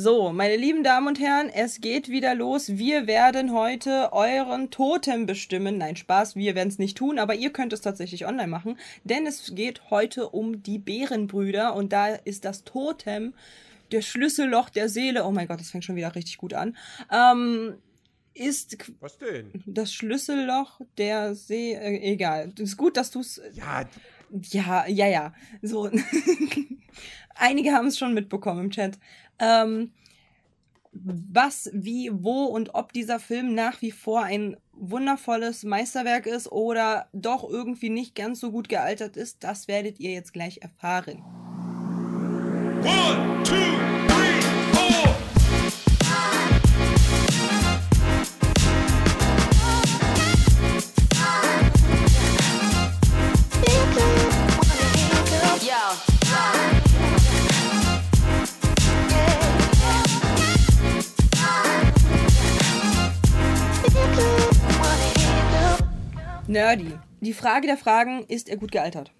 So, meine lieben Damen und Herren, es geht wieder los. Wir werden heute euren Totem bestimmen. Nein, Spaß, wir werden es nicht tun, aber ihr könnt es tatsächlich online machen, denn es geht heute um die Bärenbrüder und da ist das Totem der Schlüsselloch der Seele. Oh mein Gott, das fängt schon wieder richtig gut an. Ähm, ist Was denn? das Schlüsselloch der See. Äh, egal. Es ist gut, dass du es. Ja, Ja, ja, ja. So. Einige haben es schon mitbekommen im Chat. Ähm, was, wie, wo und ob dieser Film nach wie vor ein wundervolles Meisterwerk ist oder doch irgendwie nicht ganz so gut gealtert ist, das werdet ihr jetzt gleich erfahren. One, two, Nerdy. Die Frage der Fragen, ist er gut gealtert?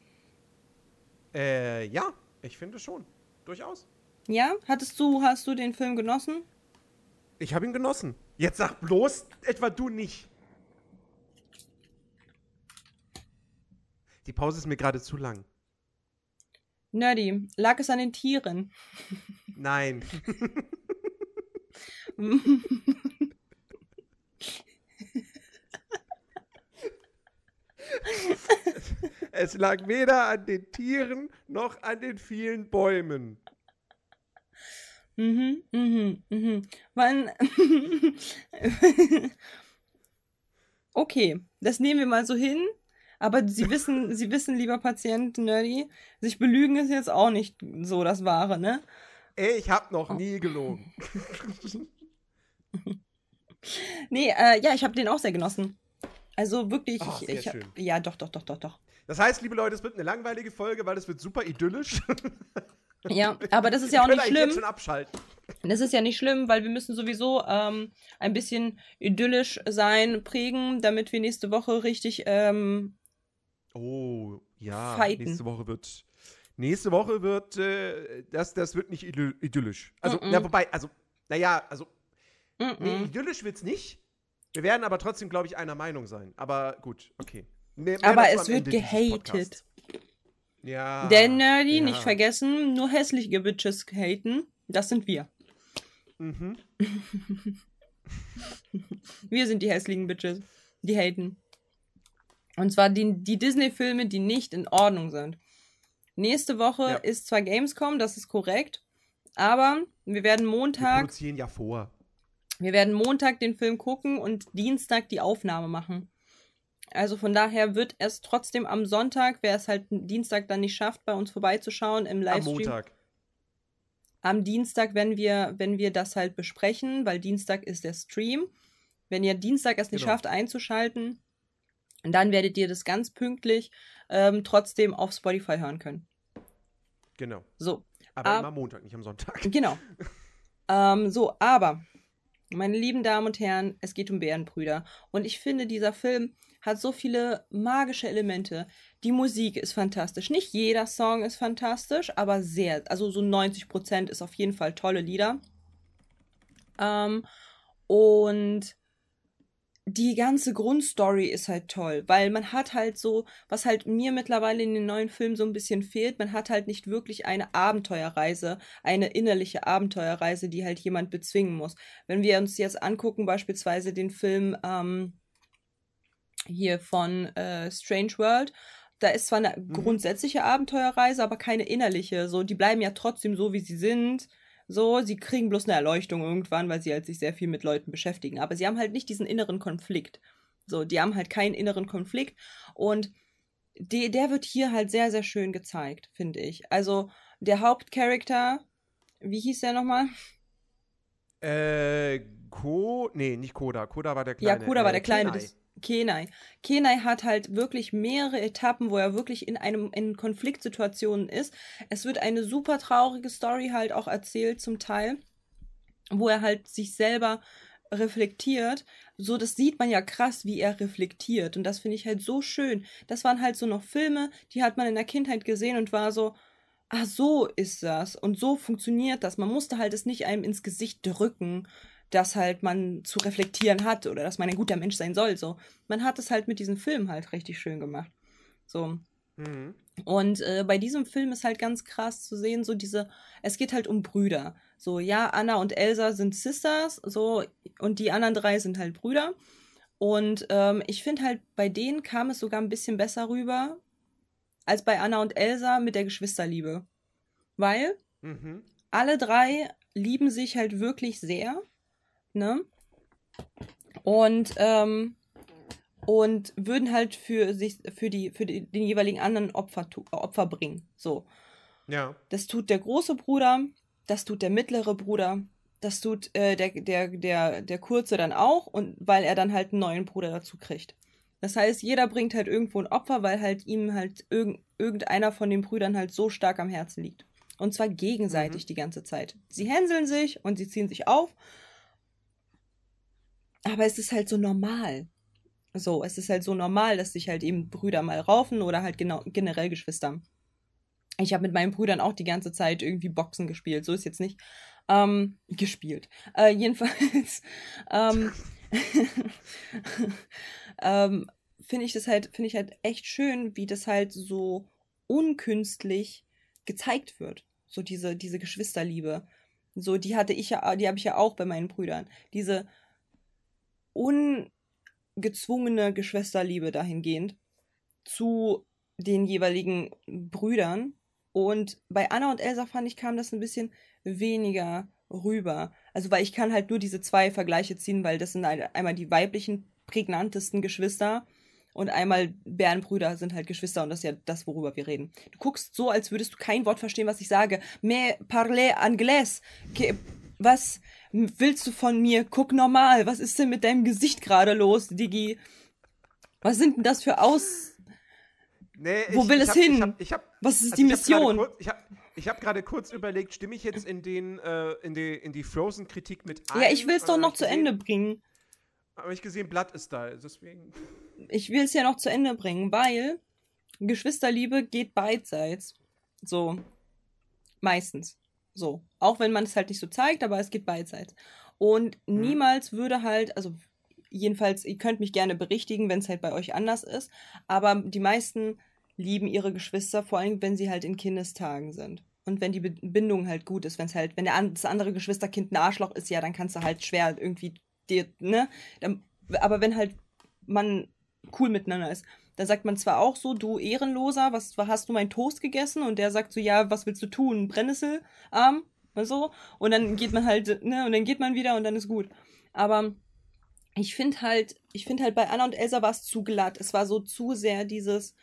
äh, ja, ich finde schon. Durchaus. Ja? Hattest du, hast du den Film genossen? Ich habe ihn genossen. Jetzt sag bloß etwa du nicht. Die Pause ist mir gerade zu lang. Nerdy. Lag es an den Tieren? Nein. es lag weder an den Tieren noch an den vielen Bäumen. Mhm, mhm, mhm. Wann. okay, das nehmen wir mal so hin. Aber Sie wissen, Sie wissen, lieber Patient Nerdy, sich belügen ist jetzt auch nicht so das Wahre, ne? Ey, ich hab noch nie gelogen. Nee, äh, ja, ich habe den auch sehr genossen. Also wirklich, Ach, ich, ich hab, ja, doch, doch, doch, doch, doch. Das heißt, liebe Leute, es wird eine langweilige Folge, weil es wird super idyllisch. Ja, aber das ist ja auch nicht eigentlich jetzt schlimm. schon abschalten. Das ist ja nicht schlimm, weil wir müssen sowieso ähm, ein bisschen idyllisch sein, prägen, damit wir nächste Woche richtig ähm, Oh, ja. Fighten. Nächste Woche wird. Nächste Woche wird. Äh, das, das wird nicht idy- idyllisch. Also, Mm-mm. na, wobei, also, naja, also. mm, Nee, mm. idyllisch wird's nicht. Wir werden aber trotzdem, glaube ich, einer Meinung sein. Aber gut, okay. Mehr- mehr Aber es wird Ende gehatet. Ja. Der Nerdy, ja. nicht vergessen, nur hässliche Bitches haten. Das sind wir. Mhm. Wir sind die hässlichen Bitches, die haten. Und zwar die, die Disney-Filme, die nicht in Ordnung sind. Nächste Woche Ja. ist zwar Gamescom, das ist korrekt, aber wir werden Wir Montag, produzieren ja vor. Wir werden Montag den Film gucken und Dienstag die Aufnahme machen. Also von daher wird es trotzdem am Sonntag, wer es halt Dienstag dann nicht schafft, bei uns vorbeizuschauen im Am Livestream. Montag. am Dienstag, wenn wir, wenn wir das halt besprechen, weil Dienstag ist der Stream. Wenn ihr Dienstag es nicht Genau. schafft einzuschalten, dann werdet ihr das ganz pünktlich ähm, trotzdem auf Spotify hören können. Genau. So, Aber Ah. immer am Montag, nicht am Sonntag. genau. ähm, so, aber, meine lieben Damen und Herren, es geht um Bärenbrüder. Und ich finde, dieser Film hat so viele magische Elemente. Die Musik ist fantastisch. Nicht jeder Song ist fantastisch, aber sehr. Also so 90% ist auf jeden Fall tolle Lieder. Ähm, und die ganze Grundstory ist halt toll, weil man hat halt so, was halt mir mittlerweile in den neuen Filmen so ein bisschen fehlt, man hat halt nicht wirklich eine Abenteuerreise, eine innerliche Abenteuerreise, die halt jemand bezwingen muss. Wenn wir uns jetzt angucken, beispielsweise den Film ähm, hier von äh, Strange World, da ist zwar eine grundsätzliche Abenteuerreise, aber keine innerliche. So, die bleiben ja trotzdem so, wie sie sind. So, sie kriegen bloß eine Erleuchtung irgendwann, weil sie halt sich sehr viel mit Leuten beschäftigen. Aber sie haben halt nicht diesen inneren Konflikt. So, die haben halt keinen inneren Konflikt. Und die, der wird hier halt sehr, sehr schön gezeigt, finde ich. Also, der Hauptcharakter, wie hieß der nochmal? Äh, Ko. Nee, nicht Koda. Koda war der Ja, Kleine. Koda war äh, der Kleine. Kenai. des- Kenai. Kenai hat halt wirklich mehrere Etappen, wo er wirklich in einem in Konfliktsituationen ist. Es wird eine super traurige Story halt auch erzählt zum Teil, wo er halt sich selber reflektiert. So, das sieht man ja krass, wie er reflektiert. Und das finde ich halt so schön. Das waren halt so noch Filme, die hat man in der Kindheit gesehen und war so, ah, so ist das und so funktioniert das. Man musste halt es nicht einem ins Gesicht drücken, dass halt man zu reflektieren hat oder dass man ein guter Mensch sein soll. So, man hat es halt mit diesem Film halt richtig schön gemacht. So. Mhm. Und äh, bei diesem Film ist halt ganz krass zu sehen, so diese, es geht halt um Brüder. So, ja, Anna und Elsa sind Sisters, so, und die anderen drei sind halt Brüder. Und ähm, ich finde halt, bei denen kam es sogar ein bisschen besser rüber, als bei Anna und Elsa mit der Geschwisterliebe. Weil Mhm. alle drei lieben sich halt wirklich sehr, ne? Und, ähm, und würden halt für sich, für die, für die, den jeweiligen anderen Opfer, tu- Opfer bringen. So. Ja. Das tut der große Bruder, das tut der mittlere Bruder, das tut äh, der, der, der, der kurze dann auch, und weil er dann halt einen neuen Bruder dazu kriegt. Das heißt, jeder bringt halt irgendwo ein Opfer, weil halt ihm halt irgend, irgendeiner von den Brüdern halt so stark am Herzen liegt. Und zwar gegenseitig die ganze Zeit. Sie hänseln sich und sie ziehen sich auf. Aber es ist halt so normal. So, es ist halt so normal, dass sich halt eben Brüder mal raufen oder halt genau, generell Geschwister. Ich habe mit meinen Brüdern auch die ganze Zeit irgendwie Boxen gespielt. So ist jetzt nicht. Ähm, gespielt. Äh, jedenfalls ähm, ähm, finde ich das halt, finde ich halt echt schön, wie das halt so unkünstlich gezeigt wird. So diese, diese Geschwisterliebe. So, die hatte ich ja, die habe ich ja auch bei meinen Brüdern. Diese ungezwungene Geschwisterliebe dahingehend zu den jeweiligen Brüdern. Und bei Anna und Elsa fand ich, kam das ein bisschen weniger rüber. Also, weil ich kann halt nur diese zwei Vergleiche ziehen, weil das sind einmal die weiblichen, prägnantesten Geschwister und einmal Bärenbrüder sind halt Geschwister und das ist ja das, worüber wir reden. Du guckst so, als würdest du kein Wort verstehen, was ich sage. Mais parlez anglais. Que- Was willst du von mir? Guck normal. Was ist denn mit deinem Gesicht gerade los, Digi? Was sind denn das für Aus... Nee, Wo will es hab, hin? Ich hab, ich hab, Was ist also die ich Mission? Ich habe ich hab gerade kurz überlegt, stimme ich jetzt in, den, äh, in die, in die Frozen-Kritik mit ein? Ja, ich will es doch noch zu ich Ende gesehen- bringen. Habe ich gesehen, Blatt ist da, deswegen. ich will es ja noch zu Ende bringen, weil Geschwisterliebe geht beidseits. So. Meistens. So. Auch wenn man es halt nicht so zeigt, aber es geht beidseits. Und Mhm. niemals würde halt, also jedenfalls, ihr könnt mich gerne berichtigen, wenn es halt bei euch anders ist, aber die meisten lieben ihre Geschwister, vor allem wenn sie halt in Kindestagen sind. Und wenn die Bindung halt gut ist, wenn es halt, wenn der das andere Geschwisterkind ein Arschloch ist, ja, dann kannst du halt schwer irgendwie dir, ne? Aber wenn halt man cool miteinander ist, dann sagt man zwar auch so, du Ehrenloser, was hast du meinen Toast gegessen? Und der sagt so, ja, was willst du tun? Brennnesselarm? Und so. Und dann geht man halt, ne, und dann geht man wieder und dann ist gut. Aber ich finde halt, ich finde halt bei Anna und Elsa war es zu glatt. Es war so zu sehr dieses,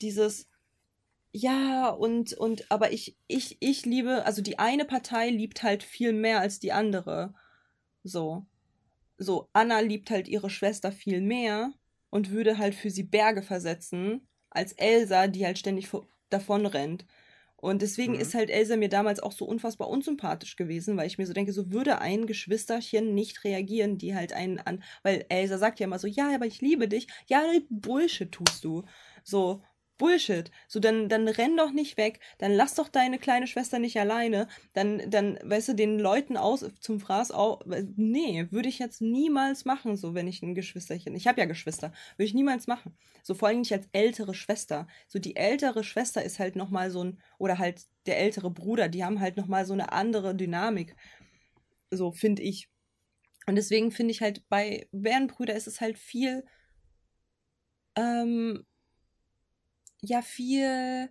dieses, ja, und, und, aber ich, ich, ich liebe, also die eine Partei liebt halt viel mehr als die andere. So. So, Anna liebt halt ihre Schwester viel mehr und würde halt für sie Berge versetzen, als Elsa, die halt ständig davon rennt. Und deswegen Mhm. ist halt Elsa mir damals auch so unfassbar unsympathisch gewesen, weil ich mir so denke, so würde ein Geschwisterchen nicht reagieren, die halt einen an, weil Elsa sagt ja immer so, ja, aber ich liebe dich. Ja, Bullshit tust du. So, Bullshit. So, dann, dann renn doch nicht weg, dann lass doch deine kleine Schwester nicht alleine, dann, dann, weißt du, den Leuten aus zum Fraß auch. Nee, würde ich jetzt niemals machen, so wenn ich ein Geschwisterchen. Ich habe ja Geschwister, würde ich niemals machen. So vor allem nicht als ältere Schwester. So die ältere Schwester ist halt nochmal so ein, oder halt der ältere Bruder, die haben halt nochmal so eine andere Dynamik. So, finde ich. Und deswegen finde ich halt bei Bärenbrüder ist es halt viel, ähm, ja, viel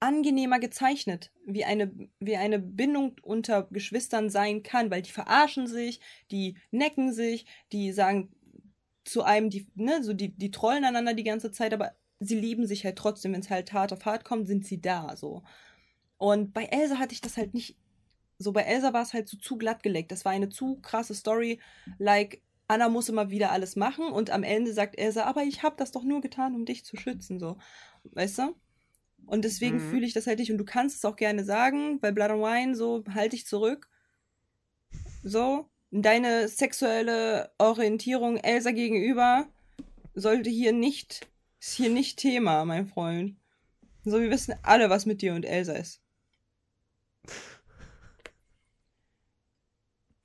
angenehmer gezeichnet, wie eine, wie eine Bindung unter Geschwistern sein kann, weil die verarschen sich, die necken sich, die sagen zu einem, die, ne, so die, die trollen einander die ganze Zeit, aber sie lieben sich halt trotzdem, wenn es halt hart auf hart kommt, sind sie da, so. Und bei Elsa hatte ich das halt nicht, so bei Elsa war es halt so zu glatt gelegt. Das war eine zu krasse Story, like, Anna muss immer wieder alles machen und am Ende sagt Elsa, aber ich habe das doch nur getan, um dich zu schützen, so. Weißt du? Und deswegen mhm. fühle ich das halt nicht und du kannst es auch gerne sagen, bei Blood and Wine, so, halt dich zurück. So, deine sexuelle Orientierung Elsa gegenüber sollte hier nicht, ist hier nicht Thema, mein Freund. So, wir wissen alle, was mit dir und Elsa ist.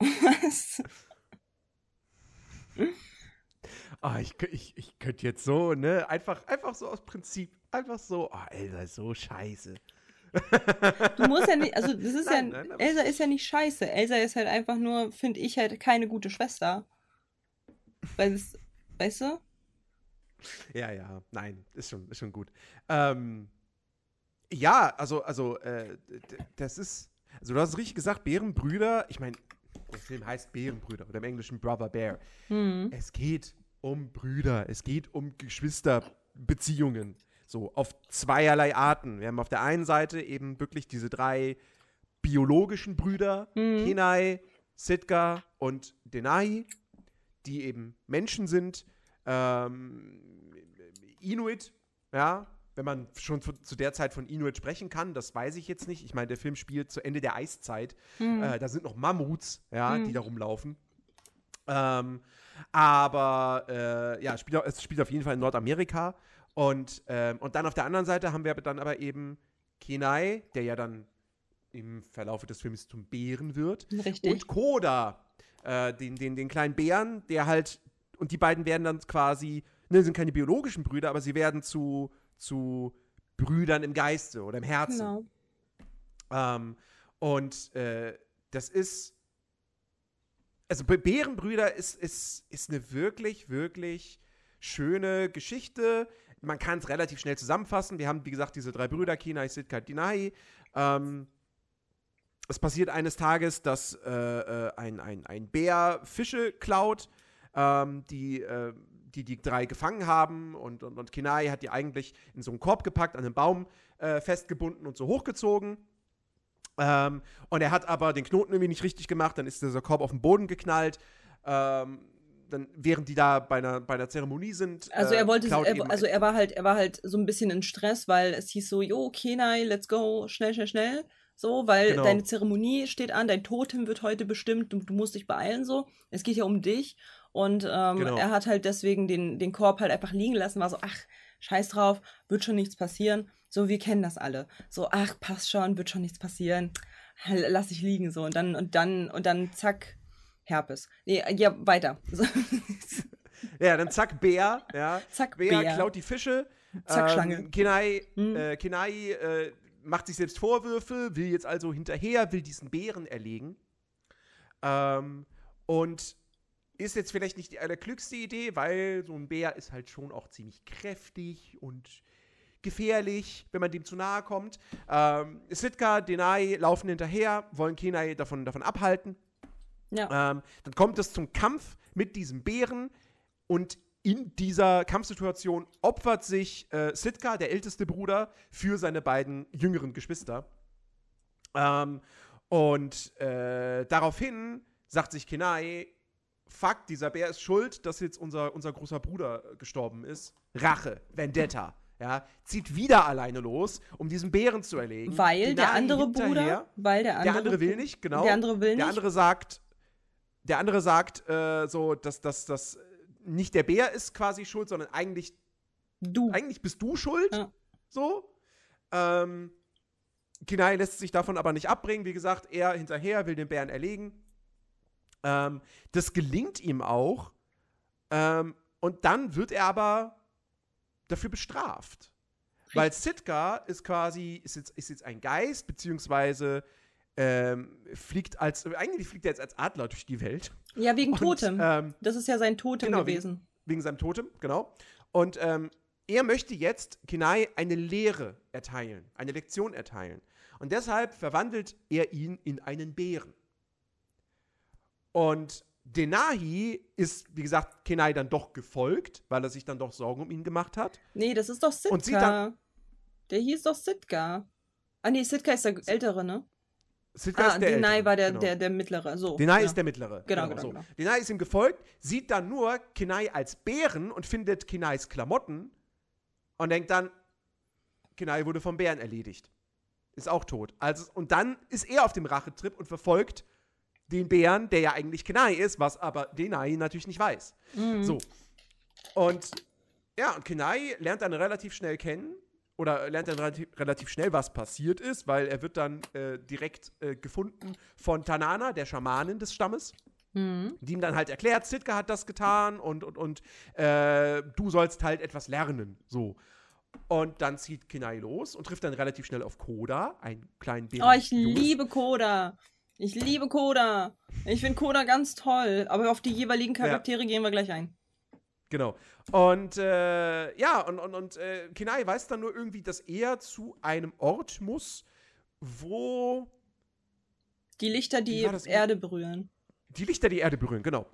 Was? Ah, ich, ich, ich könnte jetzt so, ne, einfach, einfach so aus Prinzip, einfach so, oh, Elsa ist so scheiße. Du musst ja nicht, also das ist Nein, ja, nein, Elsa ist ja nicht scheiße. Elsa ist halt einfach nur, finde ich halt, keine gute Schwester. Weil es, weißt du? Ja, ja, nein, ist schon, ist schon gut. Ähm, ja, also, also, äh, das ist, also du hast es richtig gesagt, Bärenbrüder, ich meine, der Film heißt Bärenbrüder oder im Englischen Brother Bear. Hm. Es geht um Brüder, es geht um Geschwisterbeziehungen. So, auf zweierlei Arten. Wir haben auf der einen Seite eben wirklich diese drei biologischen Brüder, Mhm. Kenai, Sitka und Denai, die eben Menschen sind, ähm, Inuit, ja, wenn man schon zu, zu der Zeit von Inuit sprechen kann, das weiß ich jetzt nicht. Ich meine, der Film spielt zu Ende der Eiszeit. Mhm. Äh, da sind noch Mammuts, ja, Mhm. die da rumlaufen. Ähm, aber äh, ja, spielt, es spielt auf jeden Fall in Nordamerika. Und, ähm, und dann auf der anderen Seite haben wir dann aber eben Kenai, der ja dann im Verlauf des Films zum Bären wird. Richtig. Und Koda, äh, den, den, den kleinen Bären, der halt, und die beiden werden dann quasi, ne, sind keine biologischen Brüder, aber sie werden zu, zu Brüdern im Geiste oder im Herzen. Genau. Ähm, und äh, das ist. Also Bärenbrüder ist, ist, ist eine wirklich, wirklich schöne Geschichte. Man kann es relativ schnell zusammenfassen. Wir haben, wie gesagt, diese drei Brüder, Kinai, Sitka, Dinai. Ähm, es passiert eines Tages, dass äh, äh, ein, ein, ein Bär Fische klaut, ähm, die, äh, die die drei gefangen haben. Und, und, und Kinai hat die eigentlich in so einen Korb gepackt, an einem Baum äh, festgebunden und so hochgezogen. Ähm, und er hat aber den Knoten irgendwie nicht richtig gemacht, dann ist dieser Korb auf den Boden geknallt. Ähm, dann, während die da bei einer, bei einer Zeremonie sind. Also äh, er wollte, klaut er, also er war halt, er war halt so ein bisschen in Stress, weil es hieß so, jo, Kenai, let's go, schnell, schnell, schnell. So, weil Genau. deine Zeremonie steht an, dein Totem wird heute bestimmt, du, du musst dich beeilen so. Es geht ja um dich. Und ähm, Genau. er hat halt deswegen den, den Korb halt einfach liegen lassen, war so, ach, scheiß drauf, wird schon nichts passieren. So, wir kennen das alle. So, ach, passt schon, wird schon nichts passieren. Lass ich liegen so. Und dann, und dann, und dann zack, Herpes. Nee, ja, weiter. Ja, dann zack, Bär, ja. Zack, Bär, Bär. klaut die Fische. Zack, Schlange. Kenai, Hm. äh, Kenai äh, macht sich selbst Vorwürfe, will jetzt also hinterher, will diesen Bären erlegen. Ähm, und ist jetzt vielleicht nicht die allerklügste Idee, weil so ein Bär ist halt schon auch ziemlich kräftig und gefährlich, wenn man dem zu nahe kommt. Ähm, Sitka, Denai laufen hinterher, wollen Kenai davon, davon abhalten. Ja. Ähm, dann kommt es zum Kampf mit diesem Bären und in dieser Kampfsituation opfert sich äh, Sitka, der älteste Bruder, für seine beiden jüngeren Geschwister. Ähm, und äh, daraufhin sagt sich Kenai, fuck, dieser Bär ist schuld, dass jetzt unser, unser großer Bruder äh, gestorben ist. Rache, Vendetta. Ja, zieht wieder alleine los, um diesen Bären zu erlegen. Weil der andere Bruder, weil der andere, der andere will nicht, genau. Der andere will nicht. Der andere sagt, der andere sagt äh, so, dass das dass nicht der Bär ist quasi schuld, sondern eigentlich, du. eigentlich bist du schuld. Ja. So. Ähm, Kinai lässt sich davon aber nicht abbringen. Wie gesagt, er hinterher will den Bären erlegen. Ähm, das gelingt ihm auch. Ähm, und dann wird er aber dafür bestraft. Weil Sitka ist quasi, ist jetzt, ist jetzt ein Geist, beziehungsweise ähm, fliegt als, eigentlich fliegt er jetzt als Adler durch die Welt. ja, wegen Und, Totem. ähm, das ist ja sein Totem genau, gewesen. Wegen seinem Totem, genau. Und ähm, er möchte jetzt Kenai eine Lehre erteilen, eine Lektion erteilen. Und deshalb verwandelt er ihn in einen Bären. Und Denahi ist, wie gesagt, Kenai dann doch gefolgt, weil er sich dann doch Sorgen um ihn gemacht hat. Nee, das ist doch Sitka. Und sie dann- der hieß doch Sitka. Ah, nee, Sitka ist der Ältere, ne? Sitka Ah, ist der Denai Ältere, war der, genau. der, der Mittlere. So. Denai ja. ist der Mittlere. Genau, genau, so. genau. Denai ist ihm gefolgt, sieht dann nur Kenai als Bären und findet Kenais Klamotten und denkt dann, Kenai wurde vom Bären erledigt. Ist auch tot. Also, und dann ist er auf dem Rachetrip und verfolgt den Bären, der ja eigentlich Kenai ist, was aber Denai natürlich nicht weiß. Mhm. So. Und ja, und Kenai lernt dann relativ schnell kennen oder lernt dann relativ, schnell, was passiert ist, weil er wird dann äh, direkt äh, gefunden von Tanana, der Schamanin des Stammes. Mhm. Die ihm dann halt erklärt, Sitka hat das getan und, und, und äh, du sollst halt etwas lernen. So. Und dann zieht Kenai los und trifft dann relativ schnell auf Koda, einen kleinen Bären. Oh, ich liebe Koda. Ich liebe Koda. Ich finde Koda ganz toll. Aber auf die jeweiligen Charaktere gehen wir gleich ein. Genau. Und äh, ja, und, und, und äh, Kenai weiß dann nur irgendwie, dass er zu einem Ort muss, wo Die Lichter, die? Erde berühren. die Lichter die Erde berühren, genau.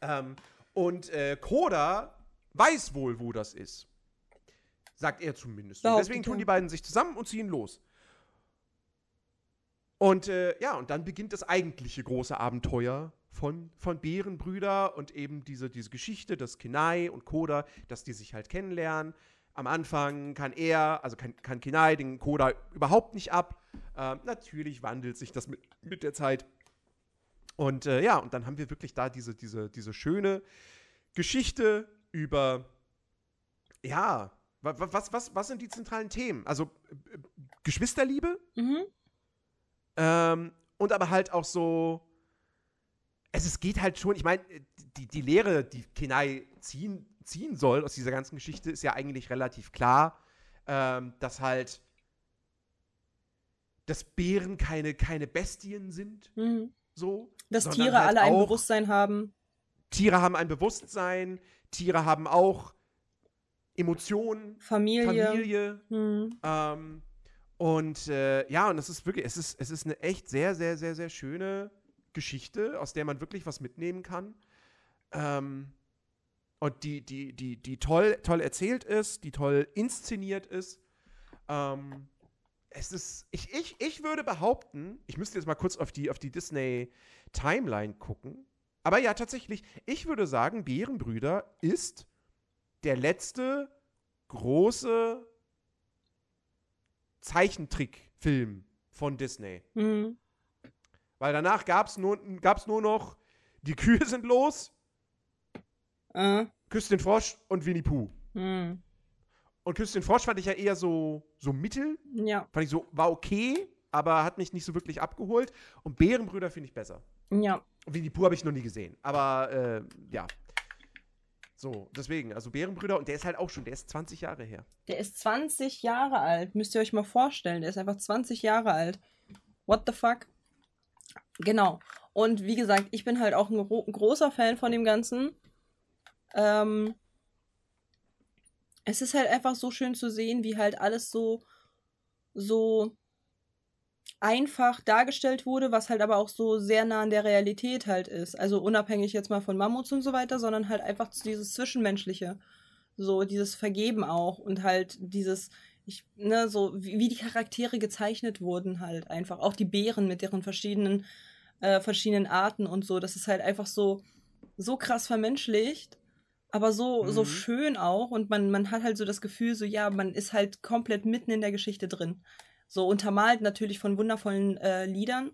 Ähm, und äh, Koda weiß wohl, wo das ist. Sagt er zumindest. Und deswegen tun die beiden sich zusammen und ziehen los. Und äh, ja, und dann beginnt das eigentliche große Abenteuer von, von Bärenbrüder und eben diese, diese Geschichte, dass Kenai und Koda, dass die sich halt kennenlernen. Am Anfang kann er, also kann, kann Kenai den Koda überhaupt nicht ab. Ähm, natürlich wandelt sich das mit, mit der Zeit. Und äh, ja, und dann haben wir wirklich da diese, diese, diese schöne Geschichte über, ja, wa- wa- was, was, was sind die zentralen Themen? Also äh, Geschwisterliebe Mhm. Ähm, und aber halt auch so, es, es geht halt schon, ich meine, die, die Lehre, die Kenai ziehen, ziehen soll aus dieser ganzen Geschichte, ist ja eigentlich relativ klar, ähm, dass halt, dass Bären keine, keine Bestien sind, Mhm. so. Dass Tiere halt alle ein Bewusstsein haben. Tiere haben ein Bewusstsein, Tiere haben auch Emotionen, Familie. Familie. Mhm. Ähm, und äh, ja, und es ist wirklich, es ist, es ist eine echt sehr, sehr, sehr, sehr schöne Geschichte, aus der man wirklich was mitnehmen kann. Ähm, und die, die, die, die toll, toll erzählt ist, die toll inszeniert ist. Ähm, es ist, ich, ich, ich würde behaupten, ich müsste jetzt mal kurz auf die, auf die Disney-Timeline gucken. Aber ja, tatsächlich, ich würde sagen, Bärenbrüder ist der letzte große Zeichentrickfilm von Disney. Mhm. Weil danach gab es nur, gab's nur noch Die Kühe sind los, Äh. Küss den Frosch und Winnie Pooh. Mhm. Und Küss den Frosch fand ich ja eher so, so mittel. Ja. Fand ich so, war okay, aber hat mich nicht so wirklich abgeholt. Und Bärenbrüder finde ich besser. Ja. Winnie Pooh habe ich noch nie gesehen. Aber äh, ja. So, deswegen, also Bärenbrüder, und der ist halt auch schon, der ist 20 Jahre her. Der ist 20 Jahre alt. Müsst ihr euch mal vorstellen. Der ist einfach 20 Jahre alt. What the fuck? Genau. Und wie gesagt, ich bin halt auch ein gro großer Fan von dem Ganzen. Ähm, es ist halt einfach so schön zu sehen, wie halt alles so, so einfach dargestellt wurde, was halt aber auch so sehr nah an der Realität halt ist. Also unabhängig jetzt mal von Mammuts und so weiter, sondern halt einfach dieses Zwischenmenschliche. So dieses Vergeben auch und halt dieses, ich, ne, so wie, wie die Charaktere gezeichnet wurden halt einfach. Auch die Bären mit deren verschiedenen, äh, verschiedenen Arten und so. Das ist halt einfach so, so krass vermenschlicht, aber so, so Mhm. schön auch. Und man, man hat halt so das Gefühl, so ja, man ist halt komplett mitten in der Geschichte drin. So untermalt natürlich von wundervollen äh, Liedern.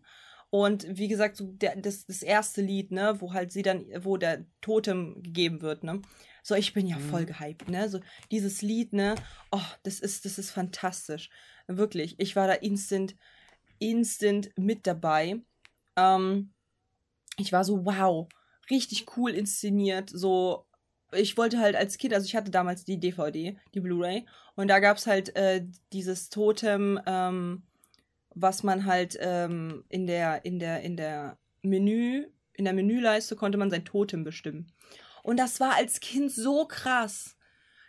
Und wie gesagt, so der, das, das erste Lied, ne, wo halt sie dann, wo der Totem gegeben wird, ne. So, ich bin ja Mhm. voll gehypt, ne? So, dieses Lied, ne? Oh, das ist, das ist fantastisch. Wirklich. Ich war da instant, instant mit dabei. Ähm, ich war so, wow, richtig cool inszeniert. So, ich wollte halt als Kind, also ich hatte damals die DVD, die Blu-ray, und da gab's halt äh, dieses Totem, ähm, was man halt ähm, in der, in der, in der Menü, in der Menüleiste konnte man sein Totem bestimmen. Und das war als Kind so krass.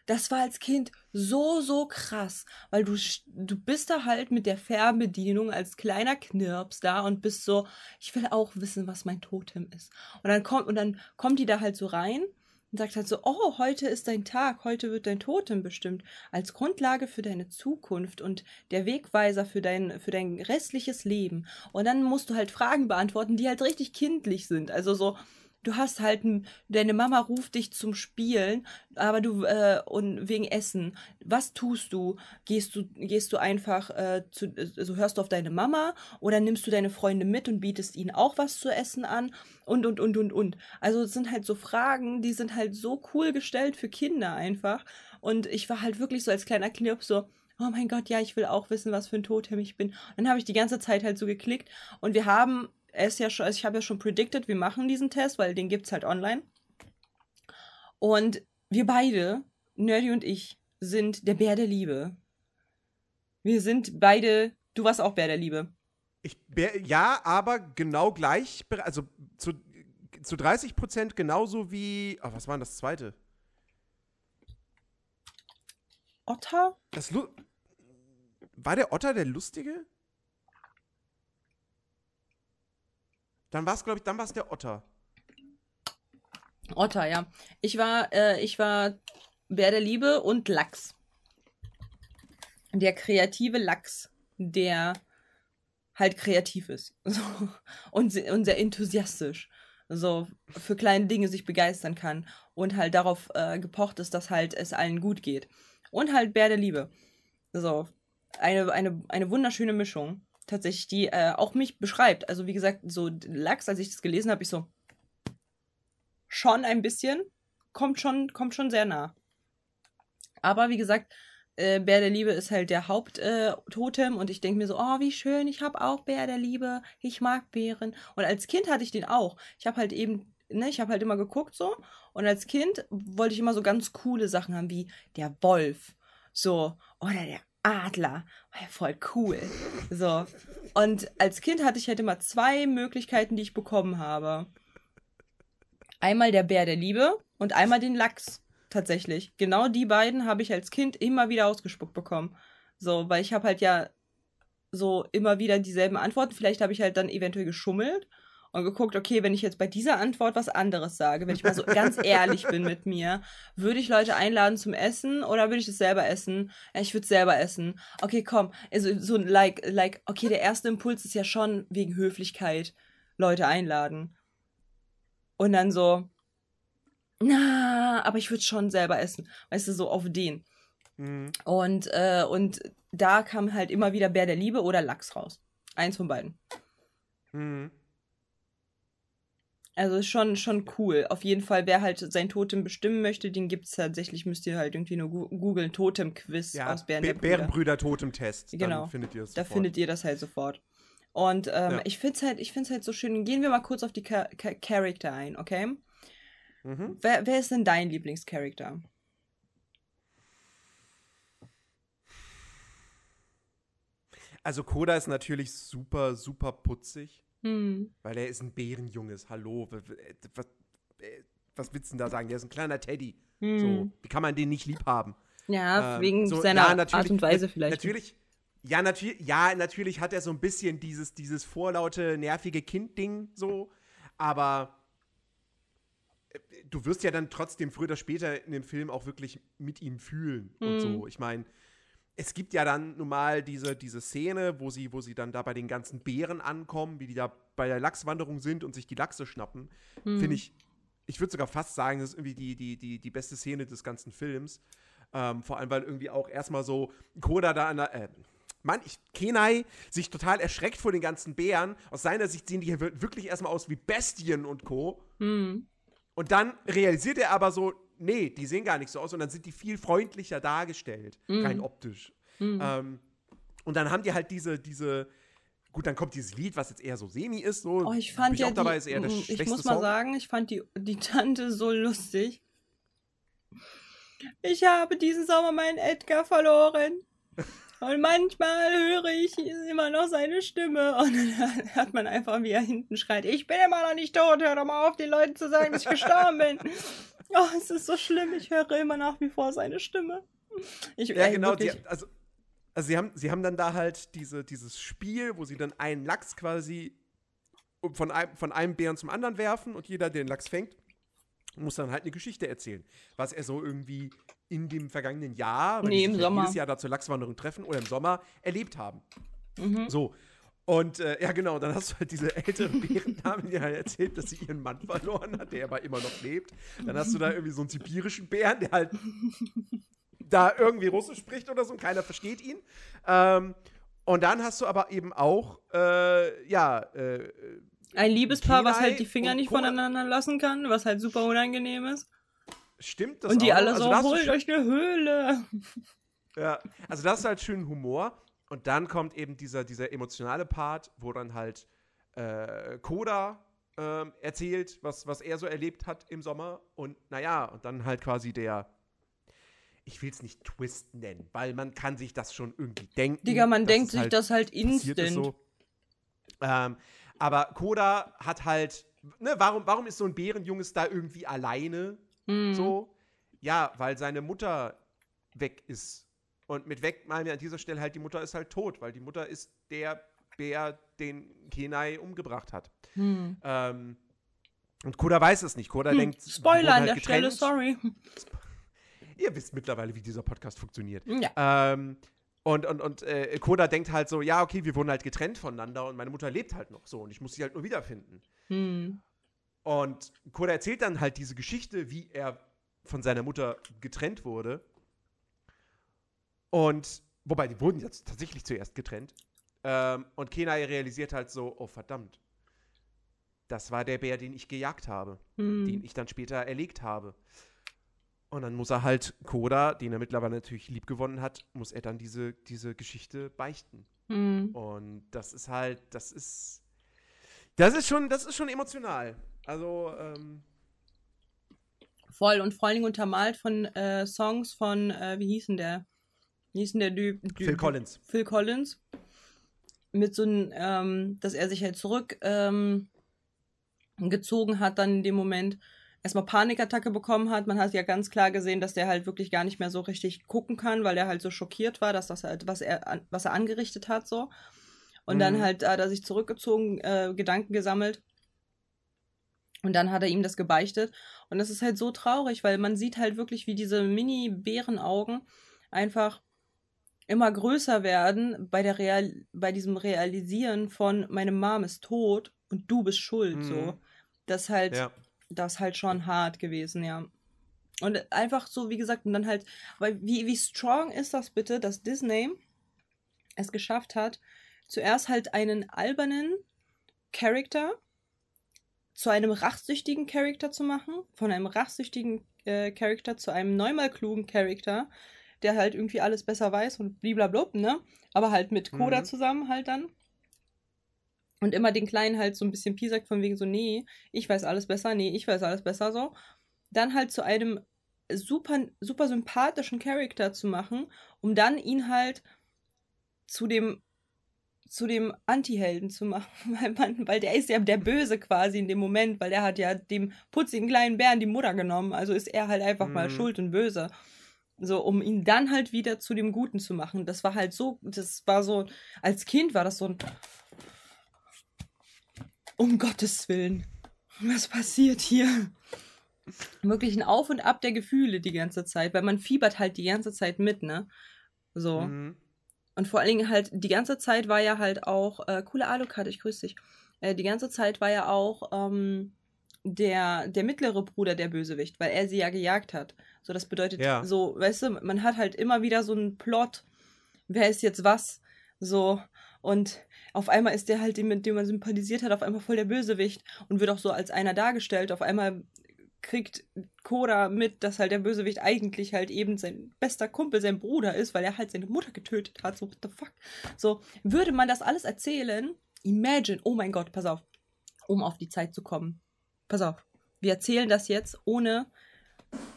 Das war als Kind so, so krass, weil du, du bist da halt mit der Fernbedienung als kleiner Knirps da und bist so, ich will auch wissen, was mein Totem ist. Und dann kommt, und dann kommt die da halt so rein und sagt halt so, oh, heute ist dein Tag, heute wird dein Totem bestimmt als Grundlage für deine Zukunft und der Wegweiser für dein, für dein restliches Leben. Und dann musst du halt Fragen beantworten, die halt richtig kindlich sind. Also so, du hast halt, ein, deine Mama ruft dich zum Spielen, aber du, äh, und wegen Essen. Was tust du? Gehst du, gehst du einfach, äh, zu, also hörst du auf deine Mama oder nimmst du deine Freunde mit und bietest ihnen auch was zu essen an? Und, und, und, und, und. Also es sind halt so Fragen, die sind halt so cool gestellt für Kinder einfach. Und ich war halt wirklich so als kleiner Knirps so, oh mein Gott, ja, ich will auch wissen, was für ein Totem ich bin. Dann habe ich die ganze Zeit halt so geklickt und wir haben es ja schon, also ich habe ja schon predicted, wir machen diesen Test, weil den gibt es halt online. Und wir beide, Nerdy und ich, sind der Bär der Liebe. Wir sind beide, du warst auch Bär der Liebe. Ich, ja, aber genau gleich, also zu, zu 30 Prozent genauso wie, oh, was war denn das zweite? Otter? Das Lu war der Otter der Lustige? Dann war es, glaube ich, dann war es der Otter. Otter, ja. Ich war, äh, ich war Bär der Liebe und Lachs. Der kreative Lachs, der halt kreativ ist. So. Und, und sehr enthusiastisch. So für kleine Dinge sich begeistern kann. Und halt darauf äh, gepocht ist, dass halt es allen gut geht. Und halt Bär der Liebe. So. Eine, eine, eine wunderschöne Mischung. Tatsächlich, die äh, auch mich beschreibt. Also, wie gesagt, so Lachs, als ich das gelesen habe, ich so, schon ein bisschen. Kommt schon, kommt schon sehr nah. Aber wie gesagt, äh, Bär der Liebe ist halt der Haupttotem äh, und ich denke mir so, oh, wie schön, ich habe auch Bär der Liebe, ich mag Bären. Und als Kind hatte ich den auch. Ich habe halt eben, ne, ich habe halt immer geguckt so und als Kind wollte ich immer so ganz coole Sachen haben, wie der Wolf, so, oder der Adler, ja voll cool. So. Und als Kind hatte ich halt immer zwei Möglichkeiten, die ich bekommen habe. Einmal der Bär der Liebe und einmal den Lachs. Tatsächlich. Genau die beiden habe ich als Kind immer wieder ausgespuckt bekommen. So, weil ich habe halt ja so immer wieder dieselben Antworten. Vielleicht habe ich halt dann eventuell geschummelt und geguckt, okay, wenn ich jetzt bei dieser Antwort was anderes sage, wenn ich mal so ganz ehrlich bin mit mir, würde ich Leute einladen zum Essen oder würde ich es selber essen? Ja, ich würde es selber essen. Okay, komm. Also so like, like, okay, der erste Impuls ist ja schon wegen Höflichkeit Leute einladen. Und dann so, na, aber ich würde schon selber essen. Weißt du, so auf den. Mhm. Und, äh, und da kam halt immer wieder Bär der Liebe oder Lachs raus. Eins von beiden. Mhm. Also ist schon, schon cool. Auf jeden Fall, wer halt sein Totem bestimmen möchte, den gibt es tatsächlich, müsst ihr halt irgendwie nur googeln, Totem-Quiz Ja, aus Bären Bä- der Brüder. Bärenbrüder Totem-Test. Genau. Dann findet ihr es Da sofort. findet ihr das halt sofort. Und ähm, Ja. ich finde es halt, ich find's halt so schön. Gehen wir mal kurz auf die Cha Cha Charakter ein, okay? Mhm. Wer, wer ist denn dein Lieblingscharakter? Also Koda ist natürlich super, super putzig, Hm. weil er ist ein Bärenjunges. Hallo, w- w- äh, was, äh, was willst du denn da sagen? Der ist ein kleiner Teddy. Hm. So, wie kann man den nicht lieb haben? Ja, Ähm, wegen so, seiner ja, Art und Weise vielleicht. Natürlich, ja, natürlich, ja, natürlich hat er so ein bisschen dieses, dieses vorlaute, nervige Kind-Ding so, aber äh, du wirst ja dann trotzdem früher oder später in dem Film auch wirklich mit ihm fühlen und Mhm. so. Ich meine, es gibt ja dann nun mal diese, diese Szene, wo sie, wo sie dann da bei den ganzen Bären ankommen, wie die da bei der Lachswanderung sind und sich die Lachse schnappen. Hm. Finde ich, ich würde sogar fast sagen, das ist irgendwie die, die, die, die beste Szene des ganzen Films. Ähm, vor allem, weil irgendwie auch erstmal so Koda da an der, äh, Mann, ich, Kenai sich total erschreckt vor den ganzen Bären. Aus seiner Sicht sehen die hier wir- wirklich erstmal aus wie Bestien und Co. Hm. Und dann realisiert er aber so, nee, die sehen gar nicht so aus und dann sind die viel freundlicher dargestellt, Mhm. rein optisch. Hm. Ähm, und dann haben die halt diese, diese, gut, dann kommt dieses Lied, was jetzt eher so semi ist, so. Oh, ich fand ich ja auch dabei, die, ist eher der mm, ich muss mal Song. sagen, ich fand die, die Tante so lustig. Ich habe diesen Sommer meinen Edgar verloren. Und manchmal höre ich immer noch seine Stimme und dann hat man einfach, wie er hinten schreit, ich bin immer noch nicht tot, hör doch mal auf, den Leuten zu sagen, dass ich gestorben bin. Oh, es ist so schlimm, ich höre immer nach wie vor seine Stimme. Ich, Ja, ey, genau. Die, also, also sie, haben, sie haben dann da halt diese, dieses Spiel, wo sie dann einen Lachs quasi von einem, von einem Bären zum anderen werfen und jeder, der den Lachs fängt, muss dann halt eine Geschichte erzählen. Was er so irgendwie in dem vergangenen Jahr, Nee, im Sommer. jedes Jahr da zur Lachswanderung treffen oder im Sommer erlebt haben. Mhm. So. Und äh, ja, genau, dann hast du halt diese ältere Bärendame, die halt erzählt, dass sie ihren Mann verloren hat, der aber immer noch lebt. Dann hast du da irgendwie so einen sibirischen Bären, der halt da irgendwie Russisch spricht oder so und keiner versteht ihn. Ähm, und dann hast du aber eben auch, äh, ja, äh, Ein Liebespaar, was Kenai halt die Finger nicht voneinander lassen kann, was halt super unangenehm ist. stimmt das Und die auch? alle Also so, du holt euch eine Höhle. Ja, also das ist halt schön Humor. Und dann kommt eben dieser, dieser emotionale Part, wo dann halt äh, Koda ähm, erzählt, was, was er so erlebt hat im Sommer. Und naja, und dann halt quasi der, ich will es nicht Twist nennen, weil man kann sich das schon irgendwie denken. Digga, man denkt sich halt das halt instant. so. Ähm, aber Koda hat halt, ne, warum, warum ist so ein Bärenjunges da irgendwie alleine? Mhm. So? Ja, weil seine Mutter weg ist. Und mit weg meinen wir an dieser Stelle halt, die Mutter ist halt tot, weil die Mutter ist der Bär, den Kenai umgebracht hat. Hm. Ähm, und Koda weiß es nicht. Koda denkt, die Spoiler wurden an halt der Stelle, getrennt. sorry. Ihr wisst mittlerweile, wie dieser Podcast funktioniert. Ja. Ähm, und und, und äh, Koda denkt halt so, ja, okay, wir wurden halt getrennt voneinander und meine Mutter lebt halt noch so und ich muss sie halt nur wiederfinden. Hm. Und Koda erzählt dann halt diese Geschichte, wie er von seiner Mutter getrennt wurde. Und, wobei, die wurden jetzt tatsächlich zuerst getrennt. Ähm, und Kenai realisiert halt so, oh verdammt, das war der Bär, den ich gejagt habe, den Hm. ich dann später erlegt habe. Und dann muss er halt Koda, den er mittlerweile natürlich liebgewonnen hat, muss er dann diese, diese Geschichte beichten. Hm. Und das ist halt, das ist, das ist schon, das ist schon emotional. Also, ähm, Voll und vor allen Dingen untermalt von äh, Songs von, äh, wie hieß denn der? Wie hieß denn der Typ? Phil Collins. Phil Collins. Mit so einem, ähm, dass er sich halt zurück ähm, gezogen hat, dann in dem Moment erstmal Panikattacke bekommen hat. Man hat ja ganz klar gesehen, dass der halt wirklich gar nicht mehr so richtig gucken kann, weil er halt so schockiert war, dass das halt, was er, was er angerichtet hat, so. Und dann Mhm. halt hat er sich zurückgezogen, äh, Gedanken gesammelt. Und dann hat er ihm das gebeichtet. Und das ist halt so traurig, weil man sieht halt wirklich, wie diese Mini-Bärenaugen einfach immer größer werden bei der Real bei diesem Realisieren von meine Mom ist tot und du bist schuld Mhm. so das ist halt Ja. das halt schon hart gewesen ja und einfach so wie gesagt und dann halt weil wie wie strong ist das bitte dass Disney es geschafft hat zuerst halt einen albernen Charakter zu einem rachsüchtigen Charakter zu machen von einem rachsüchtigen äh, Charakter zu einem neunmal klugen Charakter der halt irgendwie alles besser weiß und blablabla, ne? Aber halt mit Koda Mhm. zusammen halt dann. Und immer den Kleinen halt so ein bisschen piesackt von wegen so, nee, ich weiß alles besser, nee, ich weiß alles besser, so. Dann halt zu einem super, super sympathischen Charakter zu machen, um dann ihn halt zu dem zu dem Anti-Helden zu machen, weil man, weil der ist ja der Böse quasi in dem Moment, weil der hat ja dem putzigen kleinen Bären die Mutter genommen, also ist er halt einfach mal Mhm. schuld und böse. So, um ihn dann halt wieder zu dem Guten zu machen. Das war halt so, das war so, als Kind war das so ein, um Gottes Willen, was passiert hier? Wirklich ein Auf und Ab der Gefühle die ganze Zeit, weil man fiebert halt die ganze Zeit mit, ne? So. Mhm. Und vor allen Dingen halt, die ganze Zeit war ja halt auch, äh, coole Alucard, ich grüße dich. Äh, die ganze Zeit war ja auch ähm, der, der mittlere Bruder der Bösewicht, weil er sie ja gejagt hat. So, das bedeutet, Ja. so, weißt du, man hat halt immer wieder so einen Plot, wer ist jetzt was, so. Und auf einmal ist der halt, dem, mit dem man sympathisiert hat, auf einmal voll der Bösewicht und wird auch so als einer dargestellt. Auf einmal kriegt Koda mit, dass halt der Bösewicht eigentlich halt eben sein bester Kumpel, sein Bruder ist, weil er halt seine Mutter getötet hat. So, what the fuck? So, würde man das alles erzählen, imagine, oh mein Gott, pass auf, um auf die Zeit zu kommen. Pass auf, wir erzählen das jetzt, ohne,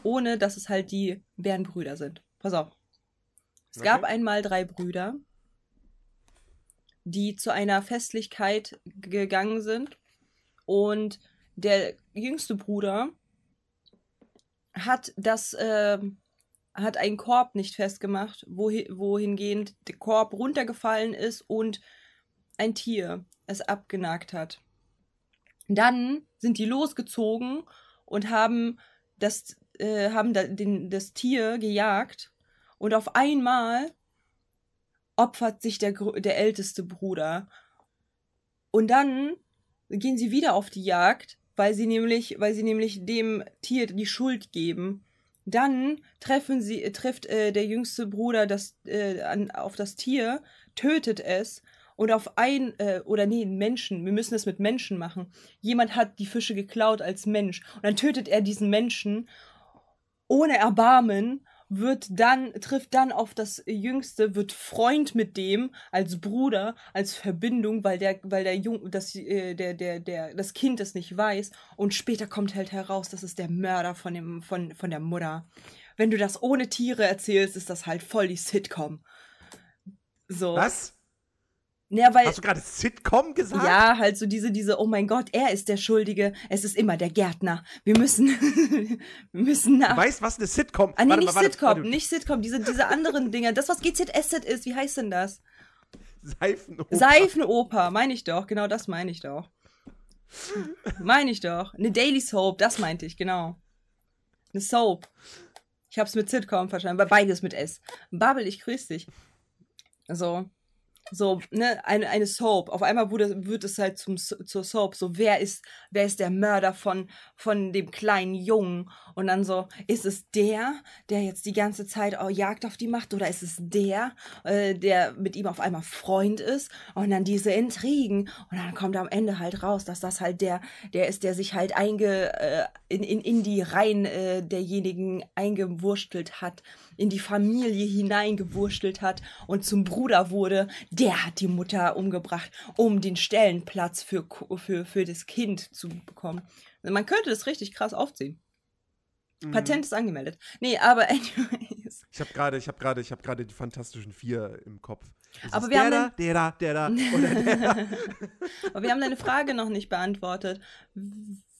ohne dass es halt die Bärenbrüder sind. Pass auf. Es Okay. gab einmal drei Brüder, die zu einer Festlichkeit gegangen sind und der jüngste Bruder hat das ähm, hat einen Korb nicht festgemacht, wohi wohingehend der Korb runtergefallen ist und ein Tier es abgenagt hat. Dann sind die losgezogen und haben das, äh, haben da, den, das Tier gejagt und auf einmal opfert sich der, der älteste Bruder. Und dann gehen sie wieder auf die Jagd, weil sie nämlich, weil sie nämlich dem Tier die Schuld geben. Dann treffen sie, äh, trifft äh, der jüngste Bruder das, äh, an, auf das Tier, tötet es und auf ein, äh, oder nee, Menschen, wir müssen es mit Menschen machen. Jemand hat die Fische geklaut als Mensch und dann tötet er diesen Menschen ohne Erbarmen, wird dann, trifft dann auf das Jüngste, wird Freund mit dem als Bruder, als Verbindung, weil der, weil der Jung, das, äh, der, der, der, das Kind es nicht weiß. Und später kommt halt heraus, das ist der Mörder von dem, von, von der Mutter. Wenn du das ohne Tiere erzählst, ist das halt voll die Sitcom. So. Was? Ja, weil, Hast du gerade Sitcom gesagt? ja, halt so diese, diese, oh mein Gott, er ist der Schuldige, es ist immer der Gärtner. Wir müssen, wir müssen nach. Du weißt, was eine Sitcom Ah, nee, Warte nicht warte, Sitcom, warte. nicht Sitcom, diese, diese anderen Dinger. Das, was GZSZ ist, wie heißt denn das? Seifenoper. Seifenoper, meine ich doch, genau das meine ich doch. Meine ich doch. Eine Daily Soap, das meinte ich, genau. Eine Soap. Ich hab's mit Sitcom verstanden, weil beides mit S. Babbel, ich grüß dich. So. So, ne, eine, eine Soap. Auf einmal wurde, wird es halt zum, zur Soap. So, wer ist, wer ist der Mörder von, von dem kleinen Jungen? Und dann so, ist es der, der jetzt die ganze Zeit oh, Jagd auf die macht? Oder ist es der, äh, der mit ihm auf einmal Freund ist? Und dann diese Intrigen. Und dann kommt am Ende halt raus, dass das halt der, der ist, der sich halt einge, äh, in, in, in die Reihen äh, derjenigen eingewurstelt hat, in die Familie hineingewurstelt hat und zum Bruder wurde, der hat die Mutter umgebracht, um den Stellenplatz für, für, für das Kind zu bekommen. Also Man könnte das richtig krass aufziehen. Mhm. Patent ist angemeldet. Nee, aber anyways. Ich habe gerade, ich habe gerade, ich habe gerade die Fantastischen Vier im Kopf. Es Aber wir der haben da, der da, der da der da. Aber wir haben deine Frage noch nicht beantwortet.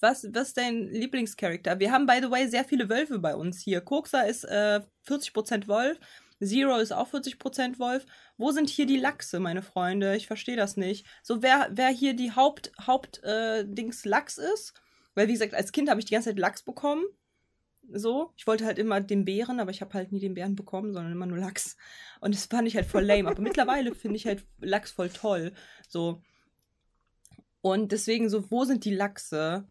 Was, was ist dein Lieblingscharakter? Wir haben, by the way, sehr viele Wölfe bei uns hier. Koksa ist äh, 40% Wolf. Zero ist auch 40% Wolf. Wo sind hier die Lachse, meine Freunde? Ich verstehe das nicht. So, wer, wer hier die Haupt, Haupt äh, Lachs ist? Weil, wie gesagt, als Kind habe ich die ganze Zeit Lachs bekommen. So, ich wollte halt immer den Bären, aber ich habe halt nie den Bären bekommen, sondern immer nur Lachs. Und das fand ich halt voll lame. Aber mittlerweile finde ich halt Lachs voll toll. So, und deswegen so, wo sind die Lachse?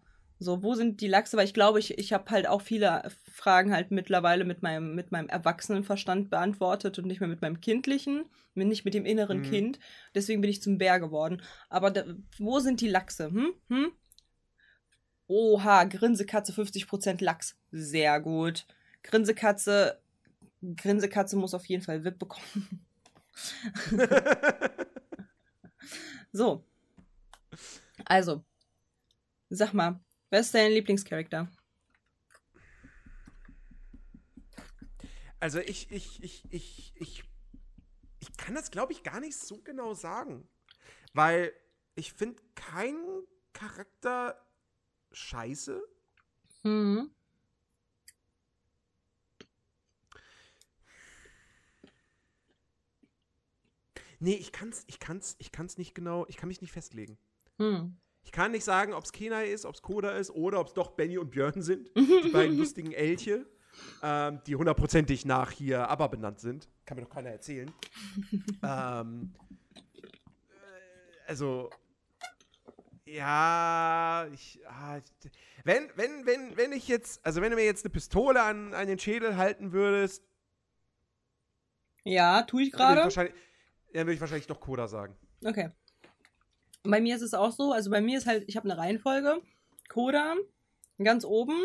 So, wo sind die Lachse? Weil ich glaube, ich, ich habe halt auch viele Fragen halt mittlerweile mit meinem, mit meinem Erwachsenenverstand beantwortet und nicht mehr mit meinem kindlichen, nicht mit dem inneren Mhm. Kind. Deswegen bin ich zum Bär geworden. Aber da, wo sind die Lachse? Hm? Hm? Oha, Grinsekatze 50% Lachs. Sehr gut. Grinsekatze, Grinsekatze muss auf jeden Fall VIP bekommen. So. Also, sag mal, wer ist dein Lieblingscharakter? Also ich, ich, ich, ich, ich, ich kann das, glaube ich, gar nicht so genau sagen. Weil ich finde keinen Charakter scheiße. Mhm. Nee, ich kann's, ich kann's, ich kann's nicht genau, ich kann mich nicht festlegen. Hm. Ich kann nicht sagen, ob es Kenai ist, ob es Koda ist oder ob es doch Benny und Björn sind. Die beiden lustigen Elche, ähm, die hundertprozentig nach hier aber benannt sind. Kann mir doch keiner erzählen. ähm, äh, also, ja, ich, ah, ich- wenn, wenn, wenn, wenn ich jetzt, also wenn du mir jetzt eine Pistole an, an den Schädel halten würdest, Ja, tue ich gerade. dann würde ich wahrscheinlich doch Koda sagen. Okay. Bei mir ist es auch so, also bei mir ist halt, ich habe eine Reihenfolge. Koda, ganz oben.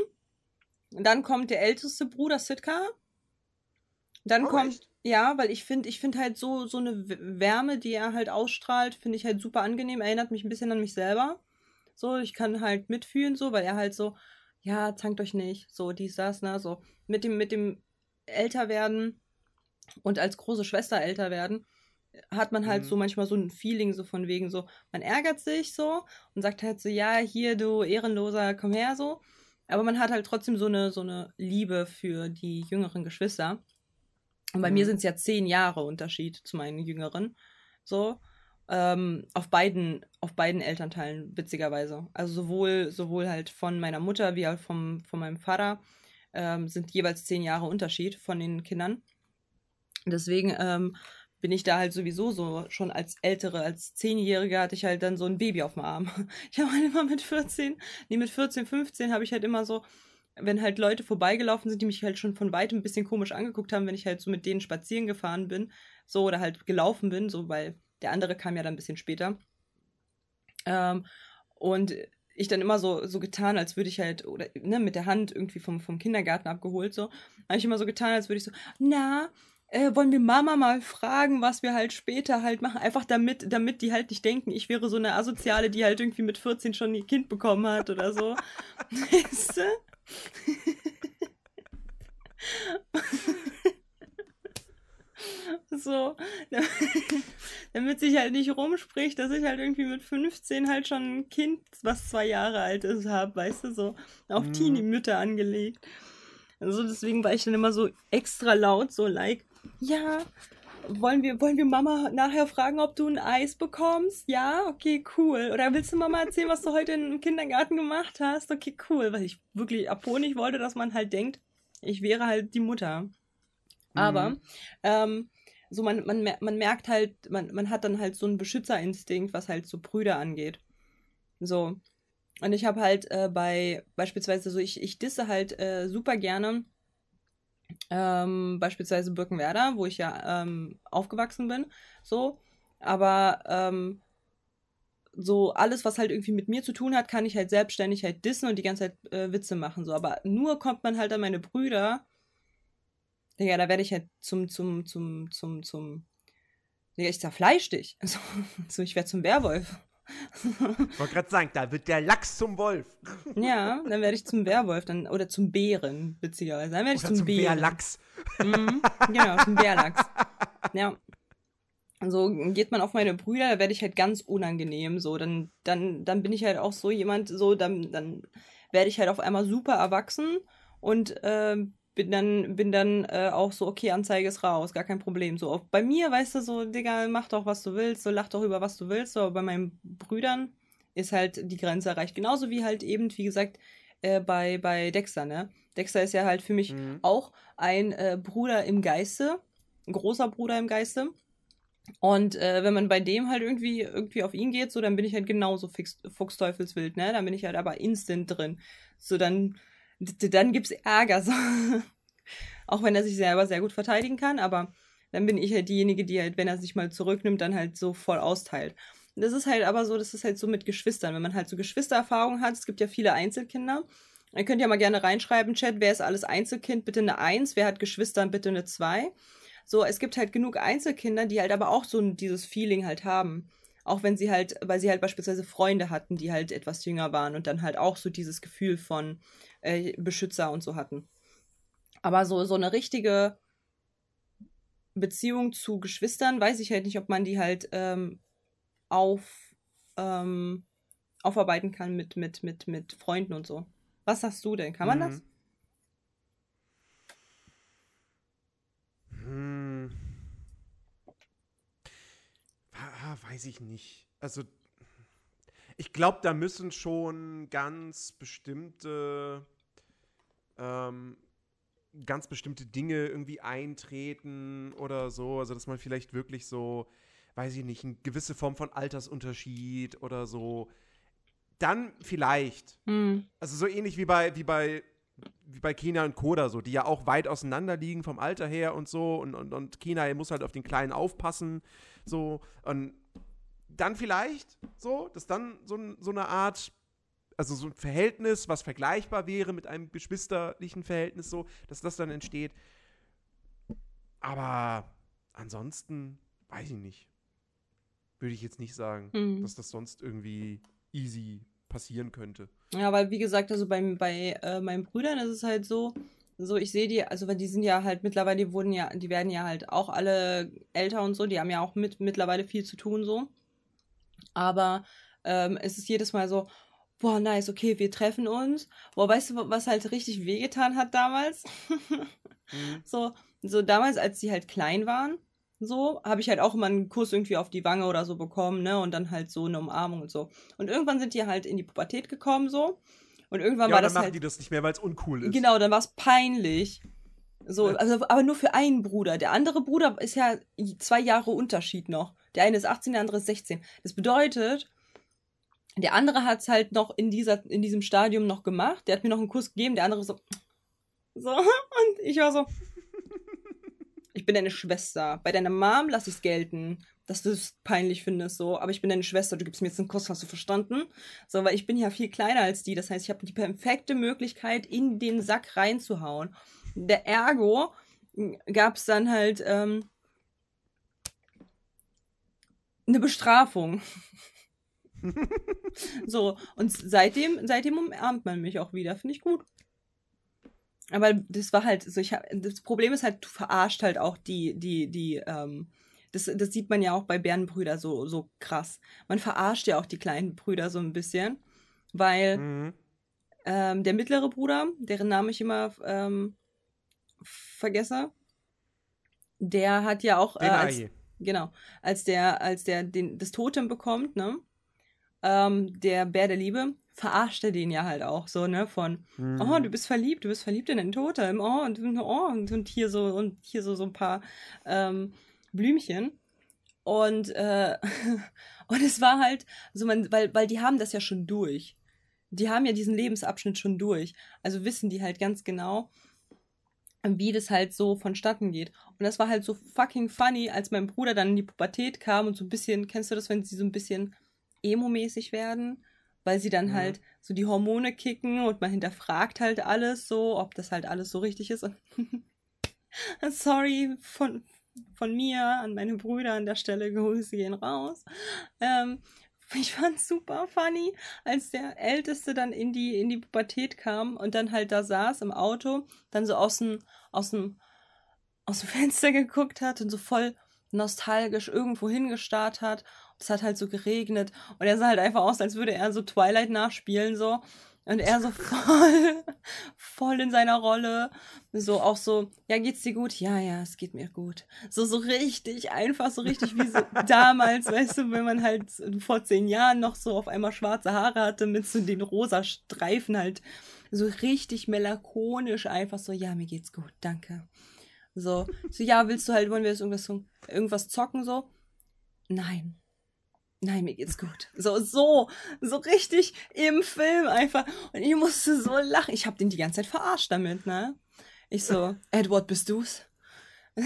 Und dann kommt der älteste Bruder Sitka. Dann Oh, kommt, echt? ja, weil ich finde, ich finde halt so, so eine Wärme, die er halt ausstrahlt, finde ich halt super angenehm. Erinnert mich ein bisschen an mich selber. So, ich kann halt mitfühlen, so, weil er halt so, ja, zankt euch nicht, so, dies, das, ne, so. Mit dem, mit dem Älterwerden und als große Schwester älter werden, hat man halt Mhm. so manchmal so ein Feeling so von wegen so, man ärgert sich so und sagt halt so, ja, hier, du Ehrenloser, komm her, so. Aber man hat halt trotzdem so eine, so eine Liebe für die jüngeren Geschwister. Und bei Mhm. mir sind es ja zehn Jahre Unterschied zu meinen Jüngeren. So. Ähm, auf beiden, auf beiden Elternteilen, witzigerweise. Also sowohl, sowohl halt von meiner Mutter wie auch vom, von meinem Vater ähm, sind jeweils zehn Jahre Unterschied von den Kindern. Deswegen ähm, bin ich da halt sowieso so schon als ältere, als Zehnjährige hatte ich halt dann so ein Baby auf dem Arm. Ich habe halt immer mit 14, nee, mit 14, 15 habe ich halt immer so, wenn halt Leute vorbeigelaufen sind, die mich halt schon von weitem ein bisschen komisch angeguckt haben, wenn ich halt so mit denen spazieren gefahren bin, so oder halt gelaufen bin, so, weil der andere kam ja dann ein bisschen später. Ähm, und ich dann immer so, so getan, als würde ich halt, oder ne, mit der Hand irgendwie vom, vom Kindergarten abgeholt, so. Habe ich immer so getan, als würde ich so, na, äh, wollen wir Mama mal fragen, was wir halt später halt machen. Einfach damit, damit die halt nicht denken, ich wäre so eine Asoziale, die halt irgendwie mit 14 schon ihr Kind bekommen hat oder so. Weißt du? so, damit sich halt nicht rumspricht, dass ich halt irgendwie mit 15 halt schon ein Kind, was zwei Jahre alt ist, habe, weißt du, so auf Mhm. Teenie-Mütter angelegt. Also deswegen war ich dann immer so extra laut, so like, ja, wollen wir, wollen wir Mama nachher fragen, ob du ein Eis bekommst? Ja, okay, cool. Oder willst du Mama erzählen, was du heute im Kindergarten gemacht hast? Okay, cool. Weil ich wirklich abhonig wollte, dass man halt denkt, ich wäre halt die Mutter. Aber Mhm. ähm, so man, man, man merkt halt, man, man hat dann halt so einen Beschützerinstinkt, was halt so Brüder angeht. So. Und ich habe halt äh, bei, beispielsweise so, ich, ich disse halt äh, super gerne ähm, beispielsweise Birkenwerder, wo ich ja ähm, aufgewachsen bin, so. Aber ähm, so alles, was halt irgendwie mit mir zu tun hat, kann ich halt selbstständig halt dissen und die ganze Zeit äh, Witze machen, so. Aber nur kommt man halt an meine Brüder, Digga, da werde ich halt zum, zum, zum, zum, zum, Digga, ich zerfleisch dich. So, so ich werde zum Werwolf. Ich wollte gerade sagen, da wird der Lachs zum Wolf. ja, dann werde ich zum Werwolf, dann, oder zum Bären, witzigerweise. Dann werde ich Oder zum, zum Bären. Bärlachs. Mhm, genau, zum Bärlachs. Ja. So geht man auf meine Brüder, da werde ich halt ganz unangenehm. So, dann, dann, dann bin ich halt auch so jemand, so, dann, dann werde ich halt auf einmal super erwachsen und ähm, bin dann, bin dann äh, auch so, okay, Anzeige ist raus, gar kein Problem. So, auch bei mir, weißt du, so, Digga, mach doch, was du willst, so, lach doch über, was du willst. So, aber bei meinen Brüdern ist halt die Grenze erreicht. Genauso wie halt eben, wie gesagt, äh, bei, bei Dexter, ne? Dexter ist ja halt für mich Mhm. auch ein äh, Bruder im Geiste, ein großer Bruder im Geiste. Und äh, wenn man bei dem halt irgendwie, irgendwie auf ihn geht, so, dann bin ich halt genauso fix, Fuchsteufelswild, ne? Dann bin ich halt aber instant drin. So, dann, dann gibt's Ärger. So. Auch wenn er sich selber sehr gut verteidigen kann, aber dann bin ich halt diejenige, die halt, wenn er sich mal zurücknimmt, dann halt so voll austeilt. Das ist halt aber so, das ist halt so mit Geschwistern. Wenn man halt so Geschwistererfahrung hat, es gibt ja viele Einzelkinder. Ihr könnt ja mal gerne reinschreiben, Chat, wer ist alles Einzelkind? Bitte eine Eins. Wer hat Geschwister? Bitte eine Zwei. So, es gibt halt genug Einzelkinder, die halt aber auch so dieses Feeling halt haben. Auch wenn sie halt, weil sie halt beispielsweise Freunde hatten, die halt etwas jünger waren und dann halt auch so dieses Gefühl von äh, Beschützer und so hatten. Aber so, so eine richtige Beziehung zu Geschwistern, weiß ich halt nicht, ob man die halt ähm, auf, ähm, aufarbeiten kann mit, mit, mit, mit Freunden und so. Was sagst du denn? Kann man das? Hm. Weiß ich nicht. Also, ich glaube, da müssen schon ganz bestimmte, ähm, ganz bestimmte Dinge irgendwie eintreten oder so. Also, dass man vielleicht wirklich so, weiß ich nicht, eine gewisse Form von Altersunterschied oder so. Dann vielleicht. Hm. Also so ähnlich wie bei, wie bei, wie bei Kina und Koda so, die ja auch weit auseinander liegen vom Alter her und so. Und, und, und Kina muss halt auf den Kleinen aufpassen. So. Und dann vielleicht so, dass dann so, so eine Art, also so ein Verhältnis, was vergleichbar wäre mit einem geschwisterlichen Verhältnis, so, dass das dann entsteht. Aber ansonsten, weiß ich nicht. Würde ich jetzt nicht sagen, Hm. dass das sonst irgendwie easy passieren könnte. Ja, weil wie gesagt, also beim, bei äh, meinen Brüdern ist es halt so, so ich sehe die, also weil die sind ja halt mittlerweile, die wurden ja, die werden ja halt auch alle älter und so, die haben ja auch mit mittlerweile viel zu tun so. Aber ähm, es ist jedes Mal so, boah, nice, okay, wir treffen uns. Boah, weißt du, was halt richtig wehgetan hat damals? Mhm. So, so damals, als die halt klein waren, so, habe ich halt auch immer einen Kuss irgendwie auf die Wange oder so bekommen, ne? Und dann halt so eine Umarmung und so. Und irgendwann sind die halt in die Pubertät gekommen, so. Und irgendwann Ja, war und dann das machen halt. die das nicht mehr, weil es uncool ist. Genau, dann war es peinlich. So, Ja. also, aber nur für einen Bruder. Der andere Bruder ist ja zwei Jahre Unterschied noch. Der eine ist 18, der andere ist 16. Das bedeutet, der andere hat es halt noch in, dieser, in diesem Stadium noch gemacht. Der hat mir noch einen Kuss gegeben, der andere so. So, und ich war so. Ich bin deine Schwester. Bei deiner Mom lass ich's gelten. dass du es peinlich findest, so, aber ich bin deine Schwester, du gibst mir jetzt einen Kuss, hast du verstanden? So, weil ich bin ja viel kleiner als die, das heißt, ich habe die perfekte Möglichkeit, in den Sack reinzuhauen. Der Ergo gab es dann halt ähm, eine Bestrafung. so, und seitdem, seitdem umarmt man mich auch wieder, finde ich gut. Aber das war halt so, ich hab, das Problem ist halt, du verarscht halt auch die, die, die, ähm, das, das sieht man ja auch bei Bärenbrüder so, so krass. Man verarscht ja auch die kleinen Brüder so ein bisschen, weil Mhm. ähm, der mittlere Bruder, deren Namen ich immer ähm, vergesse, der hat ja auch, äh, als. Genau, als der, als der den, das Totem bekommt, ne, ähm, der Bär der Liebe, verarscht er den ja halt auch so, ne, von, Mhm. oh, du bist verliebt, du bist verliebt in den Totem, oh, und, oh, und, und hier so, und hier so, so ein paar ähm, Blümchen. Und, äh, und es war halt, also man, weil, weil die haben das ja schon durch. Die haben ja diesen Lebensabschnitt schon durch. Also wissen die halt ganz genau, wie das halt so vonstatten geht. Und das war halt so fucking funny, als mein Bruder dann in die Pubertät kam und so ein bisschen, kennst du das, wenn sie so ein bisschen emo-mäßig werden? Weil sie dann Mhm. halt so die Hormone kicken und man hinterfragt halt alles so, ob das halt alles so richtig ist. Sorry von, von mir an meine Brüder an der Stelle, Grüße gehen raus. Ähm, ich fand's super funny, als der Älteste dann in die, in die Pubertät kam und dann halt da saß im Auto, dann so aus dem, aus dem, aus dem Fenster geguckt hat und so voll nostalgisch irgendwo hingestarrt hat. Es hat halt so geregnet und er sah halt einfach aus, als würde er so Twilight nachspielen so. Und er so voll, voll in seiner Rolle. So auch so, ja, geht's dir gut? Ja, ja, es geht mir gut. So, so richtig, einfach so richtig wie so damals, weißt du, wenn man halt vor zehn Jahren noch so auf einmal schwarze Haare hatte mit so den rosa Streifen halt. So richtig melancholisch, einfach so, ja, mir geht's gut, danke. So, so, ja, willst du halt, wollen wir jetzt irgendwas, irgendwas zocken, so? Nein. Nein, mir geht's gut. So, so, so richtig im Film einfach. Und ich musste so lachen. Ich hab den die ganze Zeit verarscht damit, ne? Ich so, Edward, bist du's?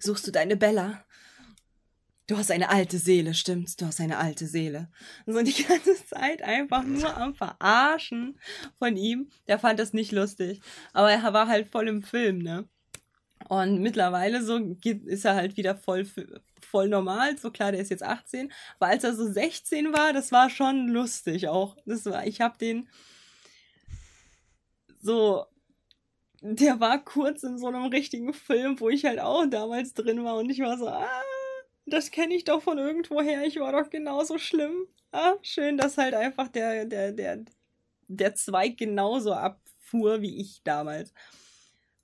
Suchst du deine Bella? Du hast eine alte Seele, stimmt's? Du hast eine alte Seele. So die ganze Zeit einfach nur am Verarschen von ihm. Der fand das nicht lustig. Aber er war halt voll im Film, ne? Und mittlerweile so ist er halt wieder voll, voll normal. So klar, der ist jetzt 18. Aber als er so 16 war, das war schon lustig auch. Das war, ich hab den so, der war kurz in so einem richtigen Film, wo ich halt auch damals drin war und ich war so, ah, das kenne ich doch von irgendwoher. Ich war doch genauso schlimm. Ah, schön, dass halt einfach der, der, der, der Zweig genauso abfuhr wie ich damals.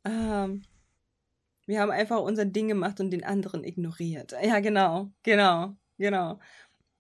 Ähm, wir haben einfach unser Ding gemacht und den anderen ignoriert. Ja, genau, genau, genau,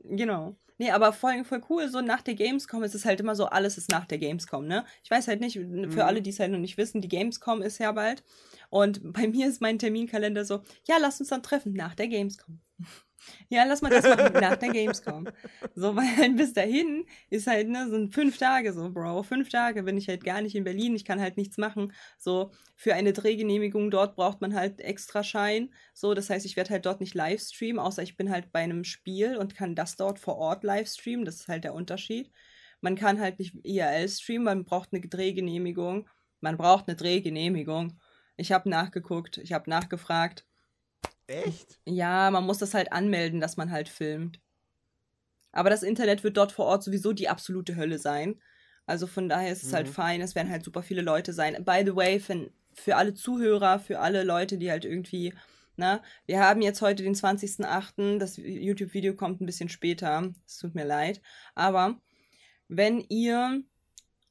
genau. Nee, aber voll, voll cool, so nach der Gamescom ist es halt immer so, alles ist nach der Gamescom, ne? Ich weiß halt nicht, für Mhm. alle, die es halt noch nicht wissen, die Gamescom ist ja bald. Und bei mir ist mein Terminkalender so, ja, lass uns dann treffen nach der Gamescom. Ja, lass mal das machen nach der Gamescom. So, weil bis dahin ist halt, ne, sind fünf Tage so, Bro. Fünf Tage bin ich halt gar nicht in Berlin. Ich kann halt nichts machen. So, für eine Drehgenehmigung dort braucht man halt extra Schein. So, das heißt, ich werde halt dort nicht live streamen, außer ich bin halt bei einem Spiel und kann das dort vor Ort live streamen. Das ist halt der Unterschied. Man kann halt nicht IRL streamen, man braucht eine Drehgenehmigung. Man braucht eine Drehgenehmigung. Ich habe nachgeguckt, ich habe nachgefragt. Echt? Ja, man muss das halt anmelden, dass man halt filmt. Aber das Internet wird dort vor Ort sowieso die absolute Hölle sein. Also von daher ist es halt Mhm. fein, es werden halt super viele Leute sein. By the way, für, für alle Zuhörer, für alle Leute, die halt irgendwie, na, wir haben jetzt heute den 20.08., das YouTube-Video kommt ein bisschen später, es tut mir leid. Aber wenn ihr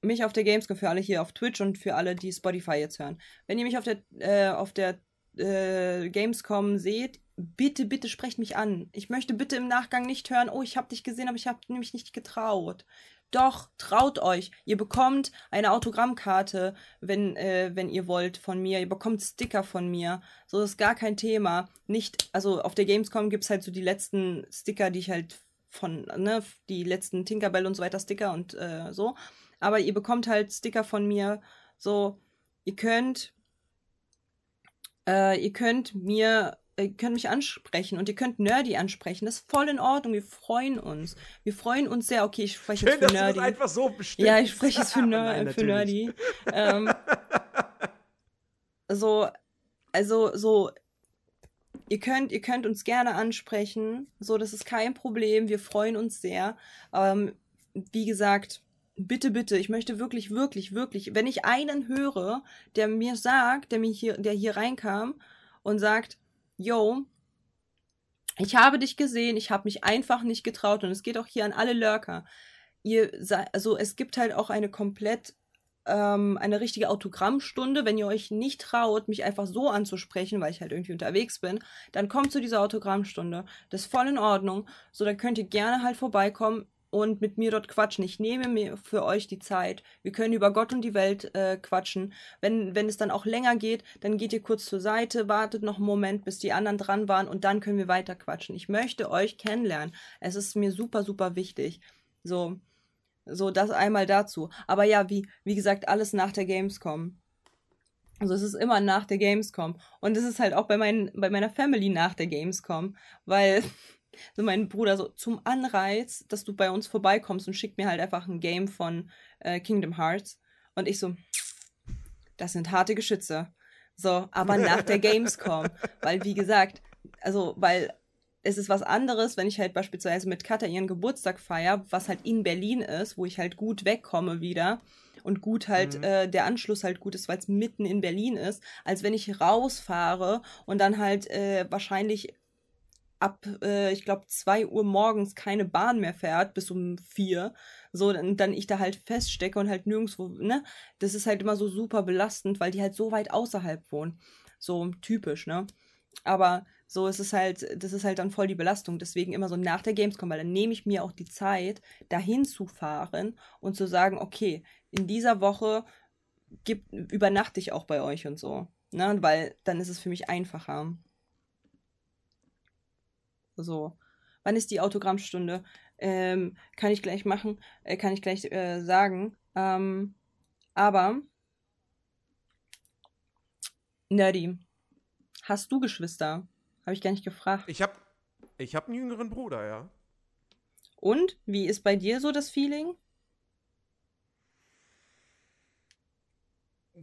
mich auf der Gamescom, für alle hier auf Twitch und für alle, die Spotify jetzt hören, wenn ihr mich auf der, äh, auf der äh, Gamescom seht, bitte, bitte sprecht mich an. Ich möchte bitte im Nachgang nicht hören, oh, ich habe dich gesehen, aber ich habe nämlich nicht getraut. Doch, traut euch. Ihr bekommt eine Autogrammkarte, wenn, äh, wenn ihr wollt, von mir. Ihr bekommt Sticker von mir. So ist gar kein Thema. Nicht, also auf der Gamescom gibt's halt so die letzten Sticker, die ich halt von, ne, die letzten Tinkerbell und so weiter Sticker und äh, so. Aber ihr bekommt halt Sticker von mir. So, ihr könnt äh, ihr könnt mir ihr könnt mich ansprechen und ihr könnt Nerdy ansprechen. Das ist voll in Ordnung. Wir freuen uns. Wir freuen uns sehr. Okay, ich spreche Schön, jetzt dass für du das Nerdy. einfach so bestimmst. Ja, ich spreche jetzt für, Ner Nein, für. Nerdy. ähm, so, also so, ihr könnt, ihr könnt uns gerne ansprechen. So, das ist kein Problem. Wir freuen uns sehr. Ähm, wie gesagt, bitte, bitte, ich möchte wirklich, wirklich, wirklich, wenn ich einen höre, der mir sagt, der mir hier, der hier reinkam und sagt, yo, ich habe dich gesehen, ich habe mich einfach nicht getraut und es geht auch hier an alle Lurker. Ihr, also es gibt halt auch eine komplett ähm, eine richtige Autogrammstunde. Wenn ihr euch nicht traut, mich einfach so anzusprechen, weil ich halt irgendwie unterwegs bin, dann kommt zu dieser Autogrammstunde. Das ist voll in Ordnung. So, dann könnt ihr gerne halt vorbeikommen und mit mir dort quatschen. Ich nehme mir für euch die Zeit. Wir können über Gott und die Welt äh, quatschen. Wenn, wenn es dann auch länger geht, dann geht ihr kurz zur Seite, wartet noch einen Moment, bis die anderen dran waren und dann können wir weiter quatschen. Ich möchte euch kennenlernen. Es ist mir super, super wichtig. So, so, das einmal dazu. Aber ja, wie, wie gesagt, alles nach der Gamescom. Also es ist immer nach der Gamescom. Und es ist halt auch bei, meinen, bei meiner Family nach der Gamescom. Weil so mein Bruder so zum Anreiz, dass du bei uns vorbeikommst und schickt mir halt einfach ein Game von äh, Kingdom Hearts. Und ich so, das sind harte Geschütze. So, aber nach der Gamescom. Weil, wie gesagt, also, weil es ist was anderes, wenn ich halt beispielsweise mit Katha ihren Geburtstag feier, was halt in Berlin ist, wo ich halt gut wegkomme wieder und gut halt Mhm. äh, der Anschluss halt gut ist, weil es mitten in Berlin ist, als wenn ich rausfahre und dann halt äh, wahrscheinlich ab, äh, ich glaube, 2 Uhr morgens keine Bahn mehr fährt bis um 4. So, dann, dann ich da halt feststecke und halt nirgendwo, ne? Das ist halt immer so super belastend, weil die halt so weit außerhalb wohnen. So typisch, ne? Aber so ist es halt, das ist halt dann voll die Belastung. Deswegen immer so nach der Gamescom, weil dann nehme ich mir auch die Zeit, dahin zu fahren und zu sagen, okay, in dieser Woche gibt, übernachte ich auch bei euch und so. Ne? Weil dann ist es für mich einfacher. So. Wann ist die Autogrammstunde? Ähm, kann ich gleich machen, äh, kann ich gleich äh, sagen. Ähm, aber, Nerdy, hast du Geschwister? Habe ich gar nicht gefragt. Ich hab, ich hab einen jüngeren Bruder, ja. Und wie ist bei dir so das Feeling?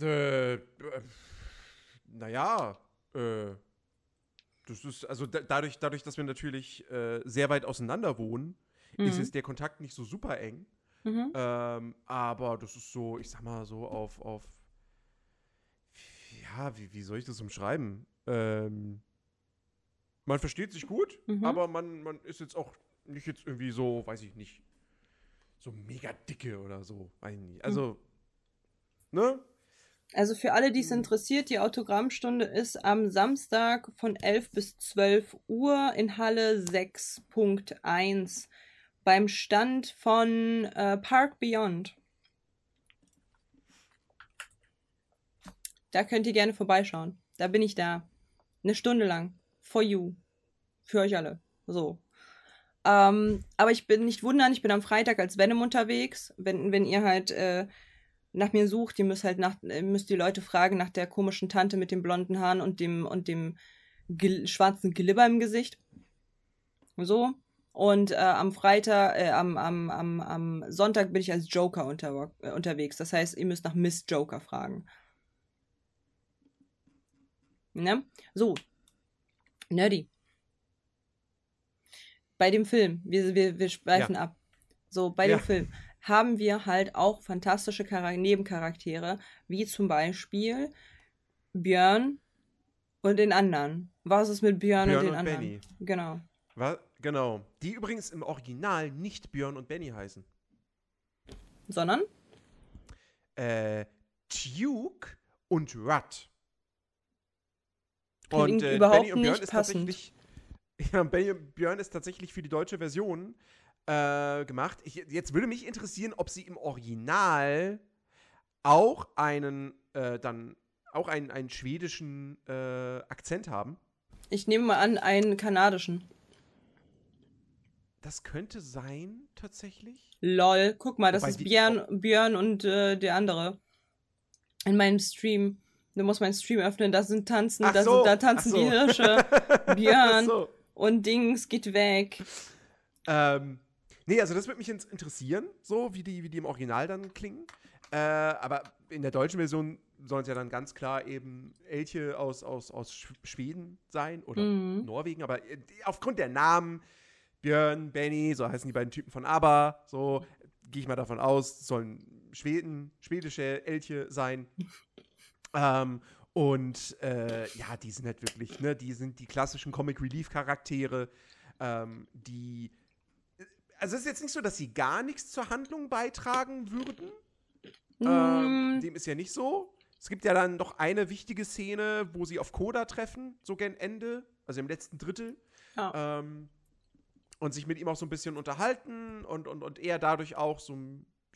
Äh, äh, naja, äh, das ist, also da, dadurch, dadurch, dass wir natürlich äh, sehr weit auseinander wohnen, ist Mhm. jetzt der Kontakt nicht so super eng. Mhm. Ähm, aber das ist so, ich sag mal so auf, auf ja, wie, wie soll ich das umschreiben? Ähm, man versteht sich gut, Mhm. aber man, man ist jetzt auch nicht jetzt irgendwie so, weiß ich nicht, so mega dicke oder so. Also, ne? Also für alle, die es interessiert, die Autogrammstunde ist am Samstag von 11 bis 12 Uhr in Halle 6.1 beim Stand von äh, Park Beyond. Da könnt ihr gerne vorbeischauen. Da bin ich da. Eine Stunde lang. For you. Für euch alle. So. Ähm, aber ich bin nicht wundern, ich bin am Freitag als Venom unterwegs. Wenn, wenn ihr halt äh, nach mir sucht, ihr müsst halt nach, äh, müsst die Leute fragen nach der komischen Tante mit den blonden Haaren und dem und dem gel schwarzen Glibber im Gesicht. So. Und äh, am Freitag, äh, am, am, am, am Sonntag bin ich als Joker unter, äh, unterwegs. Das heißt, ihr müsst nach Miss Joker fragen. Ne? So. Nerdy. Bei dem Film, wir, wir, wir schweifen ab. So, bei Ja. dem Film haben wir halt auch fantastische Chara Nebencharaktere, wie zum Beispiel Björn und den anderen. Was ist mit Björn, Björn und den und anderen? Benny. Genau. Was? Genau. Die übrigens im Original nicht Björn und Benny heißen. Sondern? Äh, Duke und Rudd. Klingt überhaupt nicht passend. tatsächlich. Ja, Benny und Björn ist tatsächlich für die deutsche Version äh, gemacht. Ich, jetzt würde mich interessieren, ob sie im Original auch einen, äh, dann auch einen, einen schwedischen äh, Akzent haben. Ich nehme mal an, einen kanadischen. Das könnte sein, tatsächlich. Lol. Guck mal, das Wobei ist Björn, Björn und äh, der andere. In meinem Stream. Du musst meinen Stream öffnen, da sind tanzen, da, so, sind, da tanzen so. die Hirsche, Björn so. und Dings geht weg. Ähm, nee, also das würde mich interessieren, so wie die, wie die im Original dann klingen. Äh, aber in der deutschen Version sollen es ja dann ganz klar eben Elche aus, aus, aus Sch- Schweden sein oder Mhm. Norwegen. Aber äh, aufgrund der Namen, Björn, Benny, so heißen die beiden Typen von ABBA, so gehe ich mal davon aus, sollen Schweden, schwedische Elche sein. ähm, und äh, ja, die sind halt wirklich, ne, die sind die klassischen Comic Relief Charaktere, ähm, die also es ist jetzt nicht so, dass sie gar nichts zur Handlung beitragen würden. Ähm, Mm, dem ist ja nicht so. Es gibt ja dann noch eine wichtige Szene, wo sie auf Koda treffen, so gen Ende, also im letzten Drittel. ja. Ähm, und sich mit ihm auch so ein bisschen unterhalten und, und, und er dadurch auch so,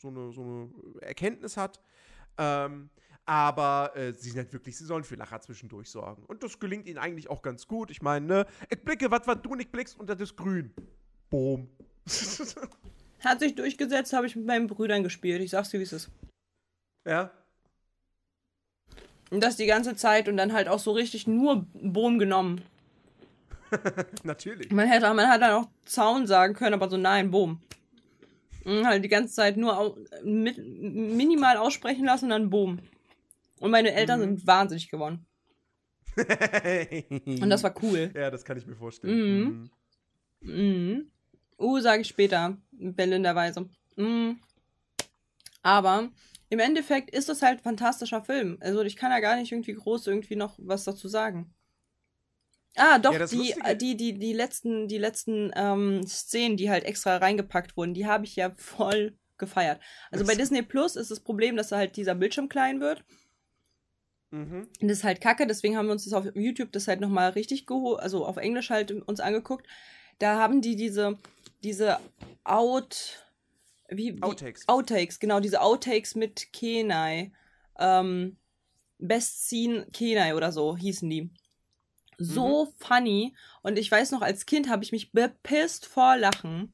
so, eine, so eine Erkenntnis hat. Ähm, aber äh, sie sind halt wirklich, sie sollen für Lacher zwischendurch sorgen. Und das gelingt ihnen eigentlich auch ganz gut. Ich meine, ne, ich blicke, was, was du nicht blickst, und das ist grün. Boom. Hat sich durchgesetzt, habe ich mit meinen Brüdern gespielt. Ich sag's dir, wie es ist. ja. Und das die ganze Zeit und dann halt auch so richtig nur Boom genommen. Natürlich. Man hätte, man hat dann auch Zaun sagen können, aber so nein, Boom. Und halt die ganze Zeit nur mit, minimal aussprechen lassen und dann Boom. Und meine Eltern Mhm. sind wahnsinnig geworden. Und das war cool. Ja, das kann ich mir vorstellen. Mhm. Mhm. Uh, sage ich später, bellenderweise. Mhm. Aber im Endeffekt ist es halt ein fantastischer Film. Also ich kann da gar nicht irgendwie groß irgendwie noch was dazu sagen. Ah, doch, Ja, das die, die, die, die letzten, die letzten ähm, Szenen, die halt extra reingepackt wurden, die habe ich ja voll gefeiert. Also bei Das- Disney Plus ist das Problem, dass halt dieser Bildschirm klein wird. Mhm. Und das ist halt kacke, deswegen haben wir uns das auf YouTube das halt nochmal richtig geholt, also auf Englisch halt uns angeguckt. Da haben die diese, diese Out, wie, wie Outtakes. Outtakes, genau, diese Outtakes mit Kenai. Ähm, Best Scene Kenai oder so hießen die. So funny. Und ich weiß noch, als Kind habe ich mich bepisst vor Lachen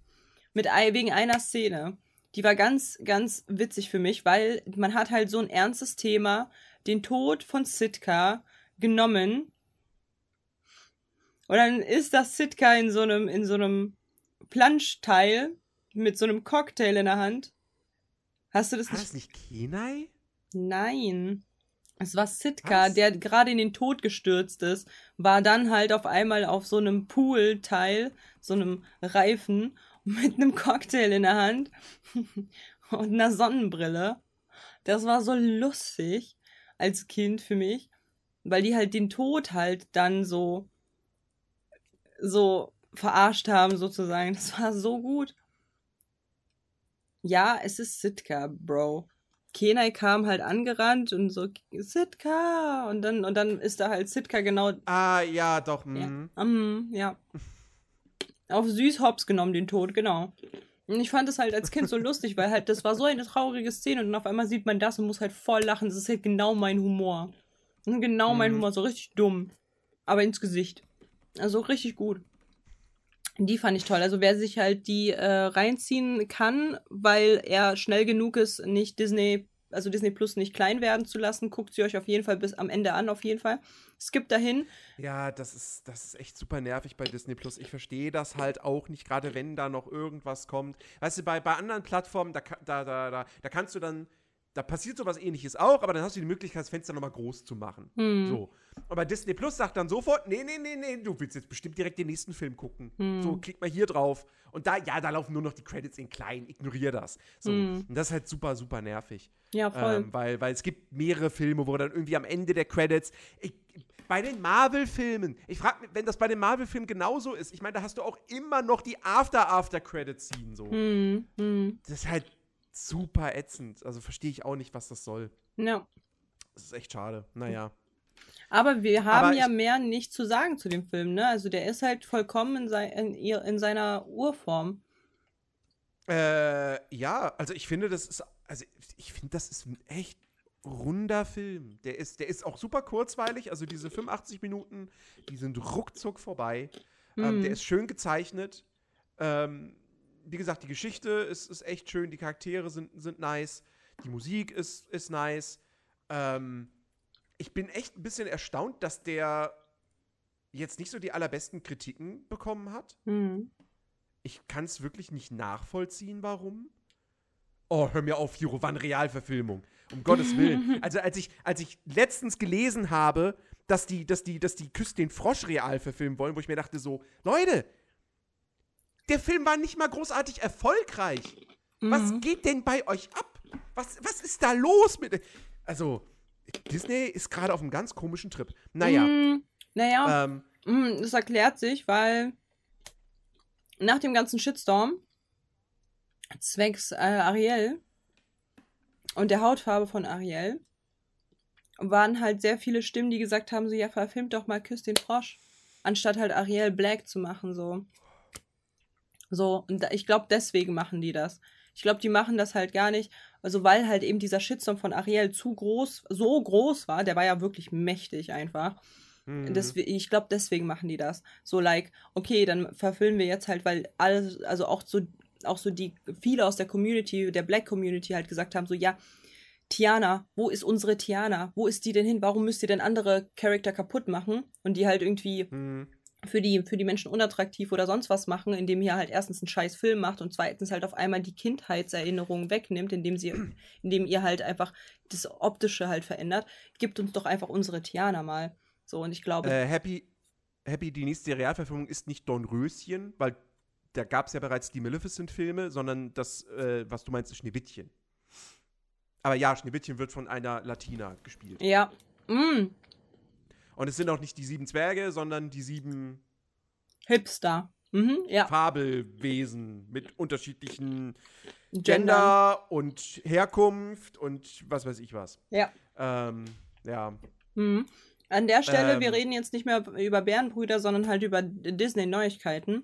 mit wegen einer Szene. Die war ganz, ganz witzig für mich, weil man hat halt so ein ernstes Thema, den Tod von Sitka, genommen. Und dann ist das Sitka in so einem, in so einem Planschteil mit so einem Cocktail in der Hand. Hast du das War nicht? das nicht Kenai? Nein. Es war Sitka, Was? der gerade in den Tod gestürzt ist, war dann halt auf einmal auf so einem Poolteil, so einem Reifen, mit einem Cocktail in der Hand und einer Sonnenbrille. Das war so lustig als Kind für mich, weil die halt den Tod halt dann so, so verarscht haben sozusagen. Das war so gut. Ja, es ist Sitka, Bro. Kenai kam halt angerannt und so, Sitka! Und dann, und dann ist da halt Sitka genau, Ah, ja, doch. ja, Mhm. mhm, ja. Auf süß hops genommen, den Tod, genau. Und ich fand es halt als Kind so lustig, weil halt, das war so eine traurige Szene und dann auf einmal sieht man das und muss halt voll lachen. Das ist halt genau mein Humor. Und Genau mein Mhm. Humor, so richtig dumm. Aber ins Gesicht. Also richtig gut. Die fand ich toll. Also wer sich halt die äh, reinziehen kann, weil er schnell genug ist, nicht Disney, also Disney Plus nicht klein werden zu lassen, guckt sie euch auf jeden Fall bis am Ende an, auf jeden Fall. Skippt dahin. Ja, das ist, das ist echt super nervig bei Disney Plus. Ich verstehe das halt auch nicht, gerade wenn da noch irgendwas kommt. Weißt du, bei, bei anderen Plattformen, da, da, da, da, da kannst du dann, da passiert sowas ähnliches auch, aber dann hast du die Möglichkeit, das Fenster nochmal groß zu machen. Hm. So. Aber Disney Plus sagt dann sofort, nee, nee, nee, nee, du willst jetzt bestimmt direkt den nächsten Film gucken. Hm. So, klick mal hier drauf. Und da, ja, da laufen nur noch die Credits in klein, ignorier das. So. Hm. Und das ist halt super, super nervig. Ja, voll. Ähm, weil, weil es gibt mehrere Filme, wo dann irgendwie am Ende der Credits. Ich, bei den Marvel-Filmen, ich frage mich, wenn das bei den Marvel-Filmen genauso ist, ich meine, da hast du auch immer noch die After-After-Credits-Scene so. Hm, hm. Das ist halt super ätzend. Also verstehe ich auch nicht, was das soll. Ja. Das ist echt schade. Naja. Aber wir haben Aber ja mehr nicht zu sagen zu dem Film, ne? Also der ist halt vollkommen in, sei, in, in seiner Urform. Äh, ja, also ich finde, das ist, also ich finde, das ist ein echt runder Film. Der ist, der ist auch super kurzweilig, also diese 85 Minuten, die sind ruckzuck vorbei. Ähm, Mhm. der ist schön gezeichnet. Ähm, wie gesagt, die Geschichte ist, ist echt schön, die Charaktere sind, sind nice, die Musik ist, ist nice. Ähm, ich bin echt ein bisschen erstaunt, dass der jetzt nicht so die allerbesten Kritiken bekommen hat. Hm. Ich kann es wirklich nicht nachvollziehen, warum. Oh, hör mir auf, Juro, war eine Realverfilmung. Um Gottes Willen. Also, als ich, als ich letztens gelesen habe, dass die, dass die, dass die Küss den Frosch real verfilmen wollen, wo ich mir dachte, so, Leute, der Film war nicht mal großartig erfolgreich. Was geht denn bei euch ab? Was, was ist da los mit. Also, Disney ist gerade auf einem ganz komischen Trip. Naja, Hm, naja, ähm, hm, das erklärt sich, weil nach dem ganzen Shitstorm zwecks äh, Ariel und der Hautfarbe von Ariel waren halt sehr viele Stimmen, die gesagt haben, so ja, verfilmt doch mal Küss den Frosch, anstatt halt Ariel Black zu machen, so. So, und ich glaube, deswegen machen die das. Ich glaube, die machen das halt gar nicht, also weil halt eben dieser Shitstorm von Ariel zu groß, so groß war, der war ja wirklich mächtig einfach. hm. Deswe- ich glaube, deswegen machen die das. So, like, okay, dann verfilmen wir jetzt halt, weil alles, also auch so, auch so die, viele aus der Community, der Black Community halt gesagt haben, so, ja, Tiana, wo ist unsere Tiana? Wo ist die denn hin? Warum müsst ihr denn andere Charakter kaputt machen? Und die halt irgendwie Hm. Für die, für die Menschen unattraktiv oder sonst was machen, indem ihr halt erstens einen scheiß Film macht und zweitens halt auf einmal die Kindheitserinnerungen wegnimmt, indem sie, indem ihr halt einfach das Optische halt verändert. Gibt uns doch einfach unsere Tiana mal. So, und ich glaube, Äh, Happy, Happy, die nächste Realverfilmung ist nicht Dornröschen, weil da gab es ja bereits die Maleficent-Filme, sondern das, äh, was du meinst, ist Schneewittchen. Aber ja, Schneewittchen wird von einer Latina gespielt. ja. Mm, Und es sind auch nicht die sieben Zwerge, sondern die sieben Hipster. Mhm, ja. Fabelwesen mit unterschiedlichen Gender. Gender und Herkunft und was weiß ich was. Ja. Ähm, ja. Mhm. An der Stelle, Ähm. wir reden jetzt nicht mehr über Bärenbrüder, sondern halt über Disney-Neuigkeiten.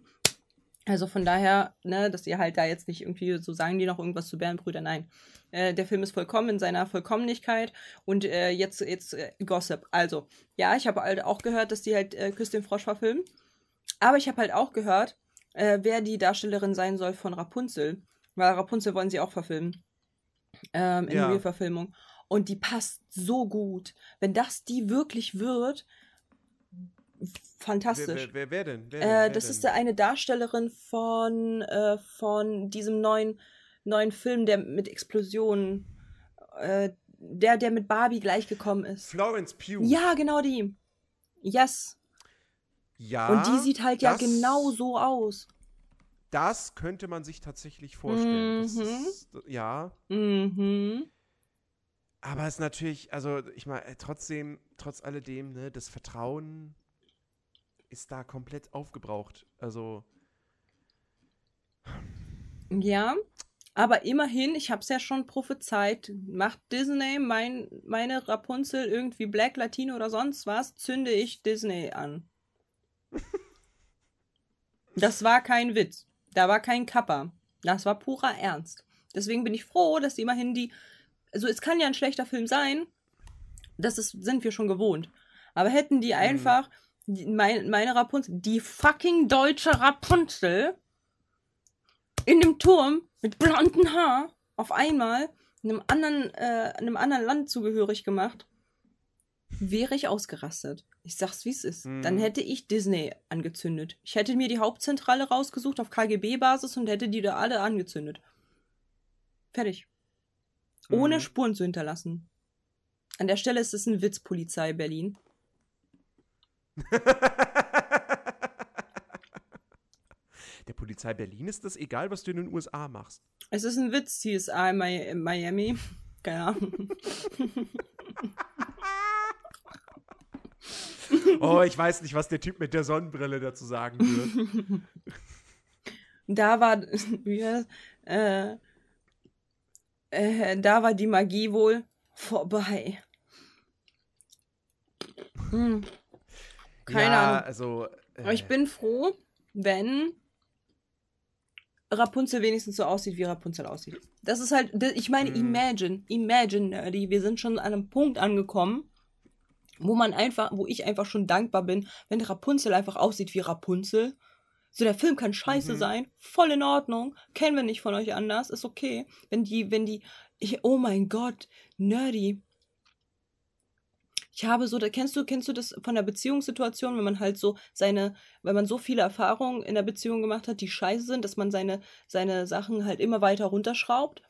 Also von daher, ne, dass ihr halt da jetzt nicht irgendwie so sagen die noch irgendwas zu Bärenbrüder. Nein. Äh, der Film ist vollkommen in seiner Vollkommenigkeit und äh, jetzt, jetzt äh, Gossip. Also, ja, ich habe halt auch gehört, dass die halt äh, Küss den Frosch verfilmen. Aber ich habe halt auch gehört, äh, wer die Darstellerin sein soll von Rapunzel. Weil Rapunzel wollen sie auch verfilmen. Ähm, in Ja. Realverfilmung. Und die passt so gut. Wenn das die wirklich wird, fantastisch. wer, wer, wer denn? Wer denn? Äh, Wer das denn? ist der eine Darstellerin von, äh, von diesem neuen, neuen Film, der mit Explosionen, äh, der, der mit Barbie gleichgekommen ist. Florence Pugh. Ja, genau die. Yes. Ja, Und die sieht halt ja das- genau so aus. Das könnte man sich tatsächlich vorstellen. Das Mhm. ist, ja, Mhm. aber es ist natürlich, also ich meine, trotzdem, trotz alledem, ne, das Vertrauen ist da komplett aufgebraucht. Also, Ja, aber immerhin, ich habe es ja schon prophezeit, macht Disney mein, meine Rapunzel irgendwie Black Latino oder sonst was, zünde ich Disney an. Das war kein Witz. Da war kein Kapper. Das war purer Ernst. Deswegen bin ich froh, dass sie immerhin die. Also, es kann ja ein schlechter Film sein. Das ist, sind wir schon gewohnt. Aber hätten die einfach die, mein, meine Rapunzel, die fucking deutsche Rapunzel, in dem Turm mit blonden Haar auf einmal einem anderen, äh, einem anderen Land zugehörig gemacht, wäre ich ausgerastet. Ich sag's, wie es ist. Mhm. Dann hätte ich Disney angezündet. Ich hätte mir die Hauptzentrale rausgesucht auf KGB-Basis und hätte die da alle angezündet. Fertig. Ohne Mhm. Spuren zu hinterlassen. An der Stelle ist es ein Witz, Polizei Berlin. Der Polizei Berlin ist das egal, was du in den USA machst. Es ist ein Witz, CSI in Mi- in Miami. Keine Ahnung. Oh, ich weiß nicht, was der Typ mit der Sonnenbrille dazu sagen wird. da war, wie? Äh, äh, da war die Magie wohl vorbei. Hm. Keine ja, Ahnung. also. Äh, Aber ich bin froh, wenn Rapunzel wenigstens so aussieht, wie Rapunzel aussieht. Das ist halt, ich meine, Mhm. imagine, imagine, Nerdy, wir sind schon an einem Punkt angekommen, wo man einfach, wo ich einfach schon dankbar bin, wenn Rapunzel einfach aussieht wie Rapunzel. So, der Film kann scheiße Mhm. sein, voll in Ordnung, kennen wir nicht von euch anders, ist okay. Wenn die, wenn die, ich, oh mein Gott, Nerdy. Ich habe so, da kennst du, kennst du das von der Beziehungssituation, wenn man halt so seine, wenn man so viele Erfahrungen in der Beziehung gemacht hat, die scheiße sind, dass man seine, seine Sachen halt immer weiter runterschraubt.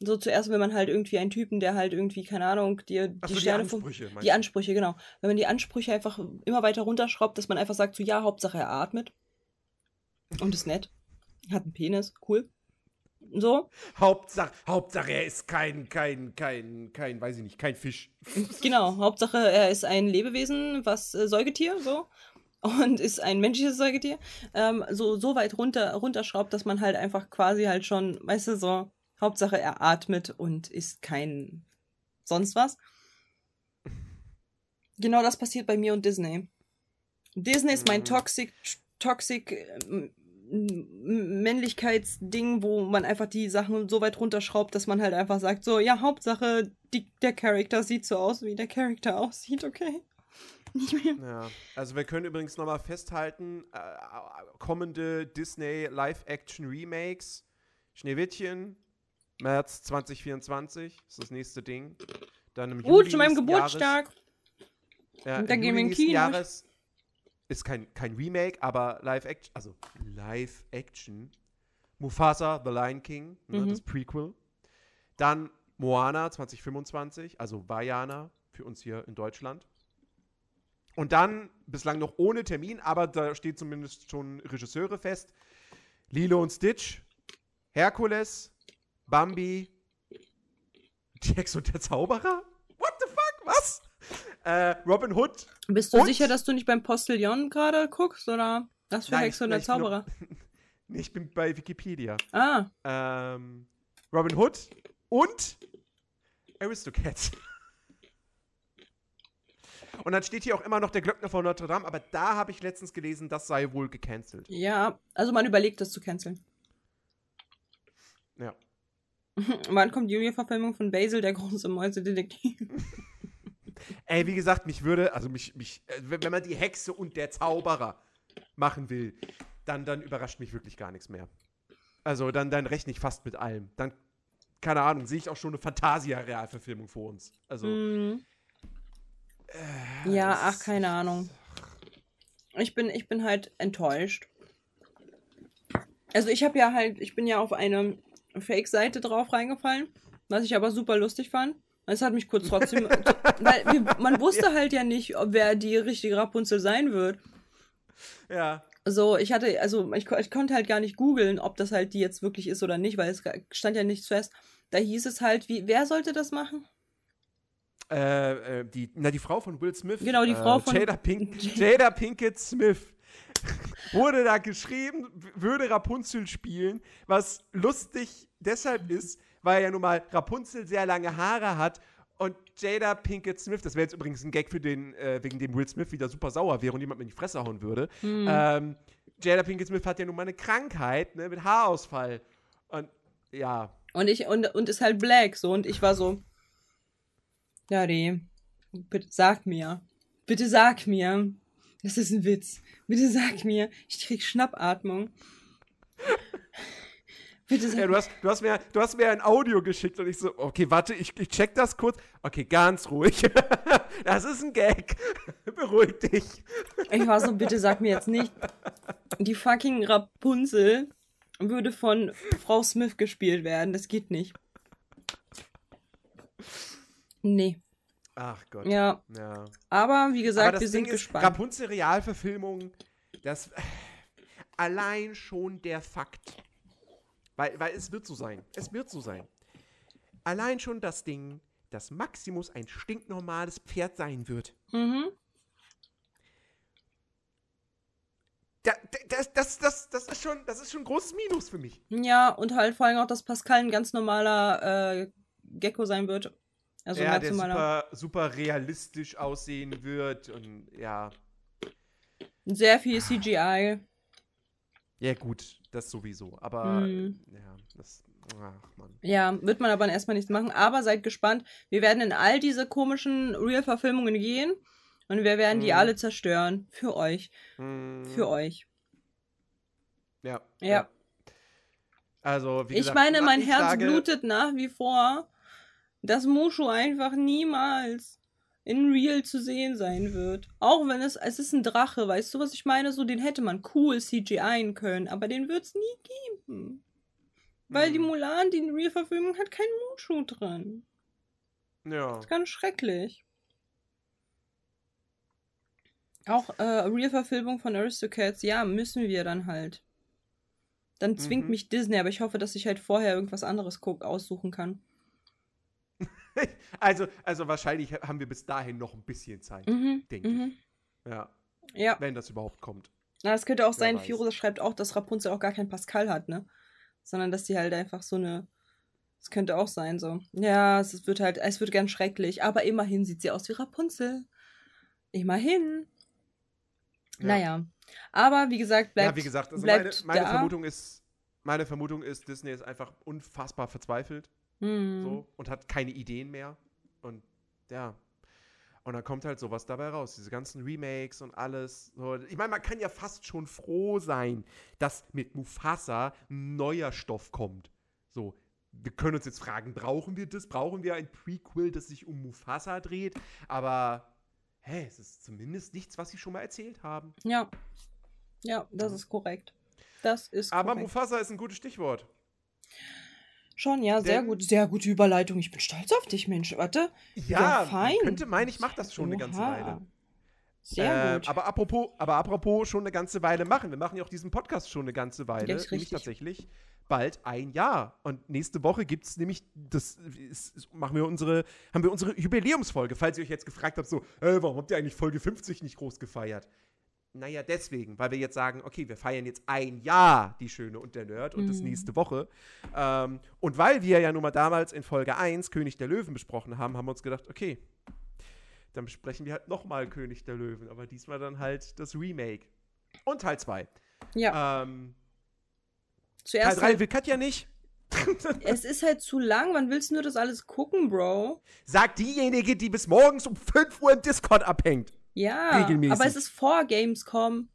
So zuerst, wenn man halt irgendwie einen Typen, der halt irgendwie, keine Ahnung, dir Ach die so, die Ansprüche, die? Ansprüche, genau. Wenn man die Ansprüche einfach immer weiter runterschraubt, dass man einfach sagt, so ja, Hauptsache er atmet. Und ist nett. Hat einen Penis, cool. So, Hauptsache, Hauptsache, er ist kein, kein, kein, kein, weiß ich nicht, kein Fisch. genau. Hauptsache er ist ein Lebewesen, was äh, Säugetier, so. Und ist ein menschliches Säugetier. Ähm, so, so weit runter, runterschraubt, dass man halt einfach quasi halt schon, weißt du, so, Hauptsache er atmet und ist kein sonst was. Genau das passiert bei mir und Disney. Disney ist mein Mhm. toxic, toxic ähm, Männlichkeitsding, wo man einfach die Sachen so weit runterschraubt, dass man halt einfach sagt, so, ja, Hauptsache, die, der Charakter sieht so aus, wie der Charakter aussieht, okay? Nicht mehr. Ja, also wir können übrigens nochmal festhalten, äh, kommende Disney Live-Action-Remakes, Schneewittchen, März 2024, ist das nächste Ding. Dann im Gut, Juli zu meinem Geburtstag. Jahres, ja, dann gehen wir in Kino. Jahres ist kein, kein Remake, aber Live-Action, also Live-Action. Mufasa, The Lion King, ne, Mhm. das Prequel. Dann Moana 2025, also Vajana für uns hier in Deutschland. Und dann, bislang noch ohne Termin, aber da steht zumindest schon Regisseure fest, Lilo und Stitch, Herkules, Bambi, Jax und der Zauberer? What the fuck? Was? Äh, Robin Hood. Bist du Und- sicher, dass du nicht beim Postillon gerade guckst, oder was für Hexe und der Zauberer? Nee, ich bin bei Wikipedia. Ah, Ähm, Robin Hood und Aristocats. Und dann steht hier auch immer noch der Glöckner von Notre Dame, aber da habe ich letztens gelesen, das sei wohl gecancelt. ja, also man überlegt, das zu canceln. Ja. Wann kommt die Verfilmung von Basil, der große Mäusedetektiv? Ey, wie gesagt, mich würde, also mich, mich, äh, wenn man die Hexe und der Zauberer machen will, dann, dann überrascht mich wirklich gar nichts mehr. Also dann, dann rechne ich fast mit allem. Dann, keine Ahnung, sehe ich auch schon eine Fantasia-Realverfilmung vor uns. Also, Hm. ja, das ach, keine Ahnung. Ich bin, ich bin halt enttäuscht. Also ich habe ja halt, ich bin ja auf eine Fake-Seite drauf reingefallen, was ich aber super lustig fand. Es hat mich kurz trotzdem, weil wir, man wusste halt ja nicht, ob wer die richtige Rapunzel sein wird. ja. So, ich hatte, also ich, ich konnte halt gar nicht googeln, ob das halt die jetzt wirklich ist oder nicht, weil es stand ja nichts fest. Da hieß es halt, wie, wer sollte das machen? Äh, äh, die, na, die Frau von Will Smith. Genau, die äh, Frau von- Jada, Pink, Jada Pinkett Smith. Wurde da geschrieben, würde Rapunzel spielen, was lustig deshalb ist, weil ja nun mal Rapunzel sehr lange Haare hat und Jada Pinkett Smith, das wäre jetzt übrigens ein Gag für den, äh, wegen dem Will Smith wieder super sauer wäre und jemand mir in die Fresse hauen würde. Hm. Ähm, Jada Pinkett Smith hat ja nun mal eine Krankheit, ne, mit Haarausfall. Und ja, Und ich, und, und ist halt black, so, und ich war so, Daddy, bitte sag mir, bitte sag mir, das ist ein Witz, bitte sag mir, ich krieg Schnappatmung. Ja, du hast, du, hast mir, du hast mir ein Audio geschickt und ich so, okay, warte, ich, ich check das kurz. Okay, ganz ruhig. das ist ein Gag. Beruhig dich. Ich war so, bitte sag mir jetzt nicht, die fucking Rapunzel würde von Frau Smith gespielt werden. Das geht nicht. Nee. Ach Gott. Ja, Ja. aber wie Aber gesagt, das wir sind Ding ist, gespannt. Rapunzel Realverfilmung, das allein schon der Fakt. Weil, weil es wird so sein. Es wird so sein. Allein schon das Ding, dass Maximus ein stinknormales Pferd sein wird. Mhm. Da, da- das, das, das, das, ist schon, das ist schon ein großes Minus für mich. Ja, und halt vor allem auch, dass Pascal ein ganz normaler äh, Gecko sein wird. Also ja, der super, super realistisch aussehen wird und ja. Sehr viel CGI. Ja, gut, das sowieso. Aber äh, ja, das. Ach, Mann. Ja, wird man aber erstmal nichts machen. Aber seid gespannt. Wir werden in all diese komischen Real-Verfilmungen gehen. Und wir werden die Mhm. alle zerstören. Für euch. Hm, Für euch. Ja. Ja. Also, wie Ich gesagt, meine, na, mein ich Herz sage, blutet nach wie vor, dass Mushu einfach niemals in Real zu sehen sein wird. Auch wenn es, es ist ein Drache, weißt du, was ich meine? So, den hätte man cool CGIen können, aber den wird es nie geben. Weil die Hm. Mulan, die Real-Verfilmung, hat keinen Mushu drin. Ja. Das ist ganz schrecklich. Auch äh, Real-Verfilmung von Aristocats, ja, müssen wir dann halt. Dann zwingt Mhm. mich Disney, aber ich hoffe, dass ich halt vorher irgendwas anderes guck, aussuchen kann. Also, also wahrscheinlich haben wir bis dahin noch ein bisschen Zeit, Mhm. denke Mhm. ich. Ja, Ja. wenn das überhaupt kommt. Na, es könnte auch Wer sein, weiß. Fiore schreibt auch, dass Rapunzel auch gar keinen Pascal hat, ne? Sondern dass die halt einfach so eine. Es könnte auch sein, so. Ja, es wird halt, es wird ganz schrecklich, aber immerhin sieht sie aus wie Rapunzel. Immerhin. Ja. Naja. Aber wie gesagt, bleibt. ja, wie gesagt, also meine, bleibt meine. Vermutung ist, meine Vermutung ist, Disney ist einfach unfassbar verzweifelt So und hat keine Ideen mehr. Und ja. Und dann kommt halt sowas dabei raus. Diese ganzen Remakes und alles. So. Ich meine, man kann ja fast schon froh sein, dass mit Mufasa ein neuer Stoff kommt. So. Wir können uns jetzt fragen, brauchen wir das? Brauchen wir ein Prequel, das sich um Mufasa dreht? Aber, hä, es ist zumindest nichts, was sie schon mal erzählt haben. Ja. Ja, das ist korrekt. Das ist Aber korrekt. Mufasa ist ein gutes Stichwort. Schon, ja, sehr Denn- gut. Sehr gute Überleitung. Ich bin stolz auf dich, Mensch. Warte. Ja, man fein. könnte meinen, ich mache das schon eine ganze Oha. Weile. Sehr Ähm, gut. Aber apropos, aber apropos schon eine ganze Weile machen. Wir machen ja auch diesen Podcast schon eine ganze Weile. Ja, nämlich tatsächlich bald ein Jahr. Und nächste Woche gibt es nämlich, das ist- machen wir unsere, haben wir unsere Jubiläumsfolge. Falls ihr euch jetzt gefragt habt, so, äh, warum habt ihr eigentlich Folge 50 nicht groß gefeiert? Naja, deswegen, weil wir jetzt sagen, okay, wir feiern jetzt ein Jahr die Schöne und der Nerd und das Mhm. nächste Woche. Ähm, und weil wir ja nun mal damals in Folge 1 König der Löwen besprochen haben, haben wir uns gedacht, okay, dann besprechen wir halt nochmal König der Löwen, aber diesmal dann halt das Remake. Und Teil 2. ja, Ähm, Teil zuerst. 3 Halt, will Katja nicht. es ist halt zu lang. Wann willst du nur das alles gucken, Bro? Sagt diejenige, die bis morgens um 5 Uhr im Discord abhängt. Ja, Regelmäßig. aber es ist vor Gamescom.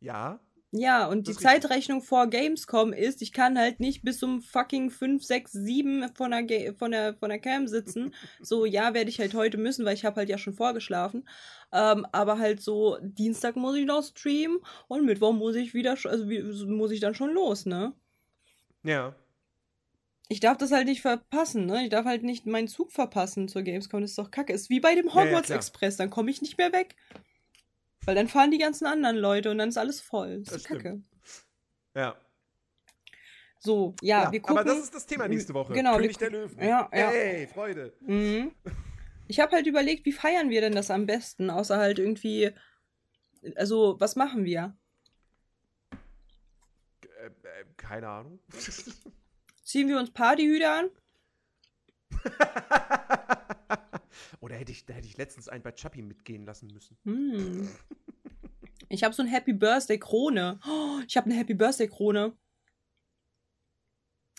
Ja. Ja, und die richtig. Zeitrechnung vor Gamescom ist, ich kann halt nicht bis um fucking 5, 6, 7 von der, Ga- von der, von der Cam sitzen. So, ja, werde ich halt heute müssen, weil ich habe halt ja schon vorgeschlafen. Ähm, aber halt so, Dienstag muss ich noch streamen und Mittwoch muss ich wieder, also muss ich dann schon los, ne? Ja. Ich darf das halt nicht verpassen, ne? Ich darf halt nicht meinen Zug verpassen zur Gamescom. Das ist doch kacke. Ist wie bei dem Ja, ja, Hogwarts klar. Express. Dann komme ich nicht mehr weg. Weil dann fahren die ganzen anderen Leute und dann ist alles voll. Das, Das ist kacke. Ja. So, ja, wir gucken. aber das ist das Thema nächste Woche. Genau, König der Löwen. Ja, ja. Hey, Freude. Mhm. Ich habe halt überlegt, wie feiern wir denn das am besten? Außer halt irgendwie. Also, was machen wir? Äh, äh, keine Ahnung. Ziehen wir uns Partyhüte an? Oder hätte ich, da hätte ich letztens einen bei Chappie mitgehen lassen müssen. Hm. Ich habe so eine Happy Birthday Krone. Oh, ich habe eine Happy Birthday Krone.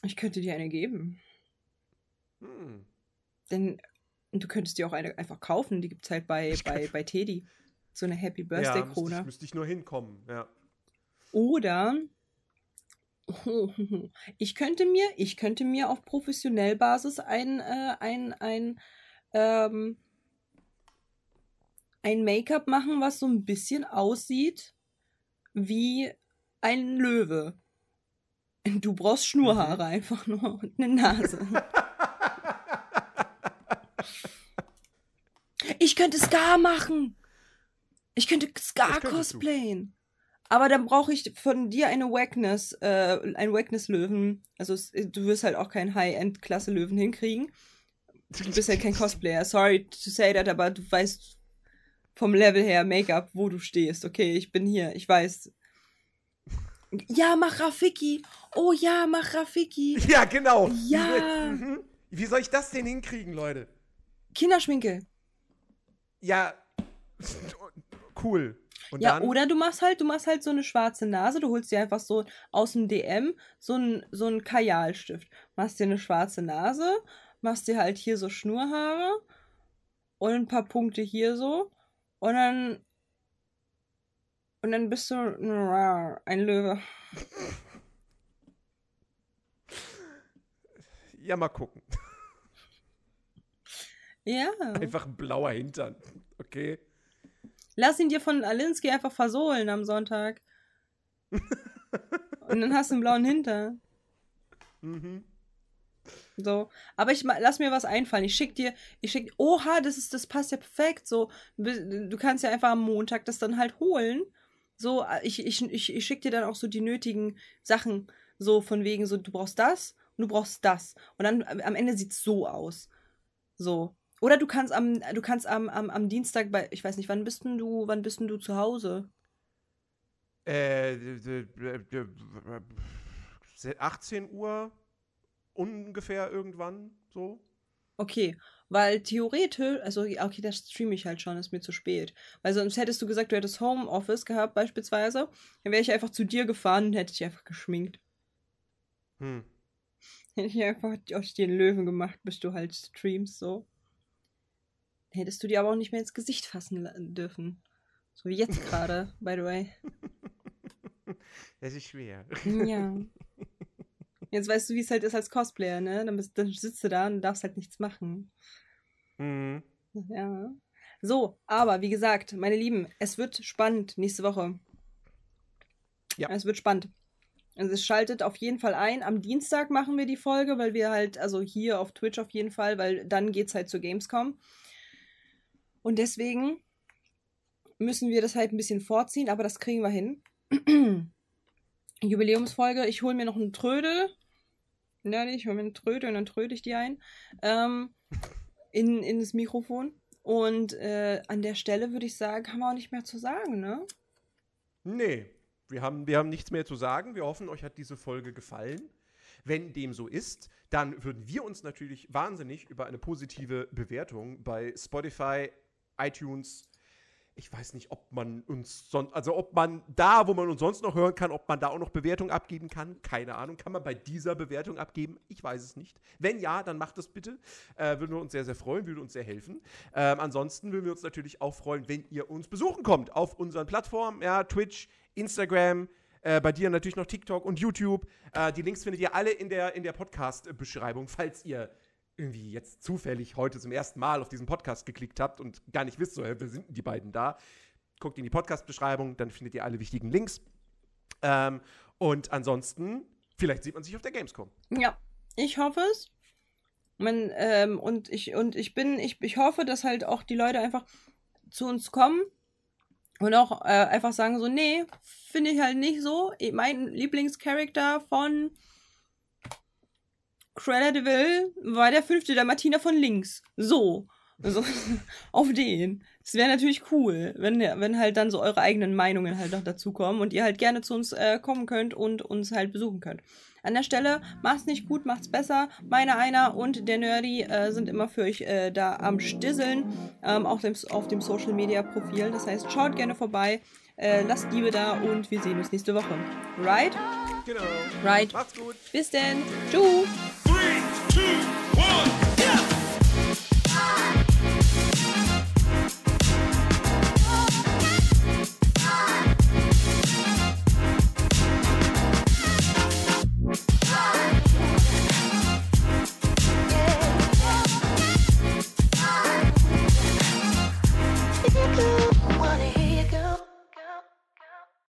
Ich könnte dir eine geben. Hm. Denn du könntest dir auch eine einfach kaufen. Die gibt es halt bei, bei, bei Teddy. So eine Happy Birthday ja, müsste Krone. ich, müsste ich nur hinkommen. Ja. Oder ich könnte mir, ich könnte mir auf professionell Basis ein, äh, ein, ein, ähm, ein Make-up machen, was so ein bisschen aussieht wie ein Löwe. Du brauchst Schnurhaare einfach nur und eine Nase. Ich könnte Scar machen. Ich könnte Scar cosplayen. Aber dann brauche ich von dir eine Wackness, äh, ein Wackness-Löwen. Also es, du wirst halt auch keinen High-End-Klasse-Löwen hinkriegen. Du bist halt kein Cosplayer. Sorry to say that, aber du weißt vom Level her Make-up, wo du stehst. Okay, ich bin hier, ich weiß. Ja, mach Rafiki. Oh ja, mach Rafiki. Ja, genau. Ja. Mhm. Wie soll ich das denn hinkriegen, Leute? Kinderschminke. Ja, cool. Und Ja, dann? oder du machst halt, du machst halt so eine schwarze Nase, du holst dir einfach so aus dem DM so einen so einen Kajalstift. Machst dir eine schwarze Nase, machst dir halt hier so Schnurhaare und ein paar Punkte hier so und dann und dann bist du ein Löwe. Ja, mal gucken. Ja. Einfach ein blauer Hintern. Okay. Lass ihn dir von Alinsky einfach versohlen am Sonntag. Und dann hast du einen blauen Hintern. Mhm. So. Aber ich lass mir was einfallen. Ich schick dir, ich schick, oha, das ist, das passt ja perfekt. So, du kannst ja einfach am Montag das dann halt holen. So, ich, ich, ich, ich schick dir dann auch so die nötigen Sachen. So von wegen, so, du brauchst das und du brauchst das. Und dann am am Ende sieht's so aus. So. Oder du kannst am, du kannst am, am, am Dienstag bei, ich weiß nicht, wann bist denn du, wann bist denn du zu Hause? Äh, d- d- d- d- 18 Uhr ungefähr irgendwann so. Okay, weil theoretisch, also okay, das streame ich halt schon, ist mir zu spät. Weil sonst hättest du gesagt, du hättest Homeoffice gehabt beispielsweise, dann wäre ich einfach zu dir gefahren und hätte dich einfach geschminkt. Hm. Hätte ich einfach aus dir den Löwen gemacht, bis du halt streamst, so. Hättest du dir aber auch nicht mehr ins Gesicht fassen dürfen. So wie jetzt gerade, by the way. Das ist schwer. Ja. Jetzt weißt du, wie es halt ist als Cosplayer, ne? Dann, bist, dann sitzt du da und darfst halt nichts machen. Mhm. Ja. So, aber wie gesagt, meine Lieben, es wird spannend nächste Woche. Ja. Es wird spannend. Also es schaltet auf jeden Fall ein. Am Dienstag machen wir die Folge, weil wir halt, also hier auf Twitch auf jeden Fall, weil dann geht's halt zur Gamescom. Und deswegen müssen wir das halt ein bisschen vorziehen, aber das kriegen wir hin. Jubiläumsfolge. Ich hole mir noch einen Trödel. Nerdy, ich hole mir einen Trödel und dann tröde ich die ein. Ähm, in, in das Mikrofon. Und äh, an der Stelle würde ich sagen, haben wir auch nicht mehr zu sagen, ne? Nee, wir haben, wir haben nichts mehr zu sagen. Wir hoffen, euch hat diese Folge gefallen. Wenn dem so ist, dann würden wir uns natürlich wahnsinnig über eine positive Bewertung bei Spotify, iTunes. Ich weiß nicht, ob man uns sonst, also ob man da, wo man uns sonst noch hören kann, ob man da auch noch Bewertung abgeben kann. Keine Ahnung. Kann man bei dieser Bewertung abgeben? Ich weiß es nicht. Wenn ja, dann macht das bitte. Äh, würden wir uns sehr, sehr freuen, würde uns sehr helfen. Ähm, ansonsten würden wir uns natürlich auch freuen, wenn ihr uns besuchen kommt auf unseren Plattformen, ja, Twitch, Instagram, äh, bei dir natürlich noch TikTok und YouTube. Äh, die Links findet ihr alle in der, in der Podcast-Beschreibung, falls ihr irgendwie jetzt zufällig heute zum ersten Mal auf diesen Podcast geklickt habt und gar nicht wisst, so, wer sind die beiden da? Guckt in die Podcast-Beschreibung, dann findet ihr alle wichtigen Links. Ähm, und ansonsten, vielleicht sieht man sich auf der Gamescom. Ja, ich hoffe es. Man, ähm, und ich, und ich bin, ich, ich hoffe, dass halt auch die Leute einfach zu uns kommen und auch äh, einfach sagen so, nee, finde ich halt nicht so. Mein Lieblingscharakter von Cruella de Vil war der fünfte der Martina von links. So. So, auf den. Es wäre natürlich cool, wenn, wenn halt dann so eure eigenen Meinungen halt noch dazukommen und ihr halt gerne zu uns äh, kommen könnt und uns halt besuchen könnt. An der Stelle, macht's nicht gut, macht's besser. Meine Einer und der Nerdy äh, sind immer für euch äh, da am Stisseln, ähm, auch dem, auf dem Social Media Profil. Das heißt, schaut gerne vorbei, äh, lasst Liebe da und wir sehen uns nächste Woche. Right? Genau. Right. Macht's gut. Bis denn. Tschüss. Three, two,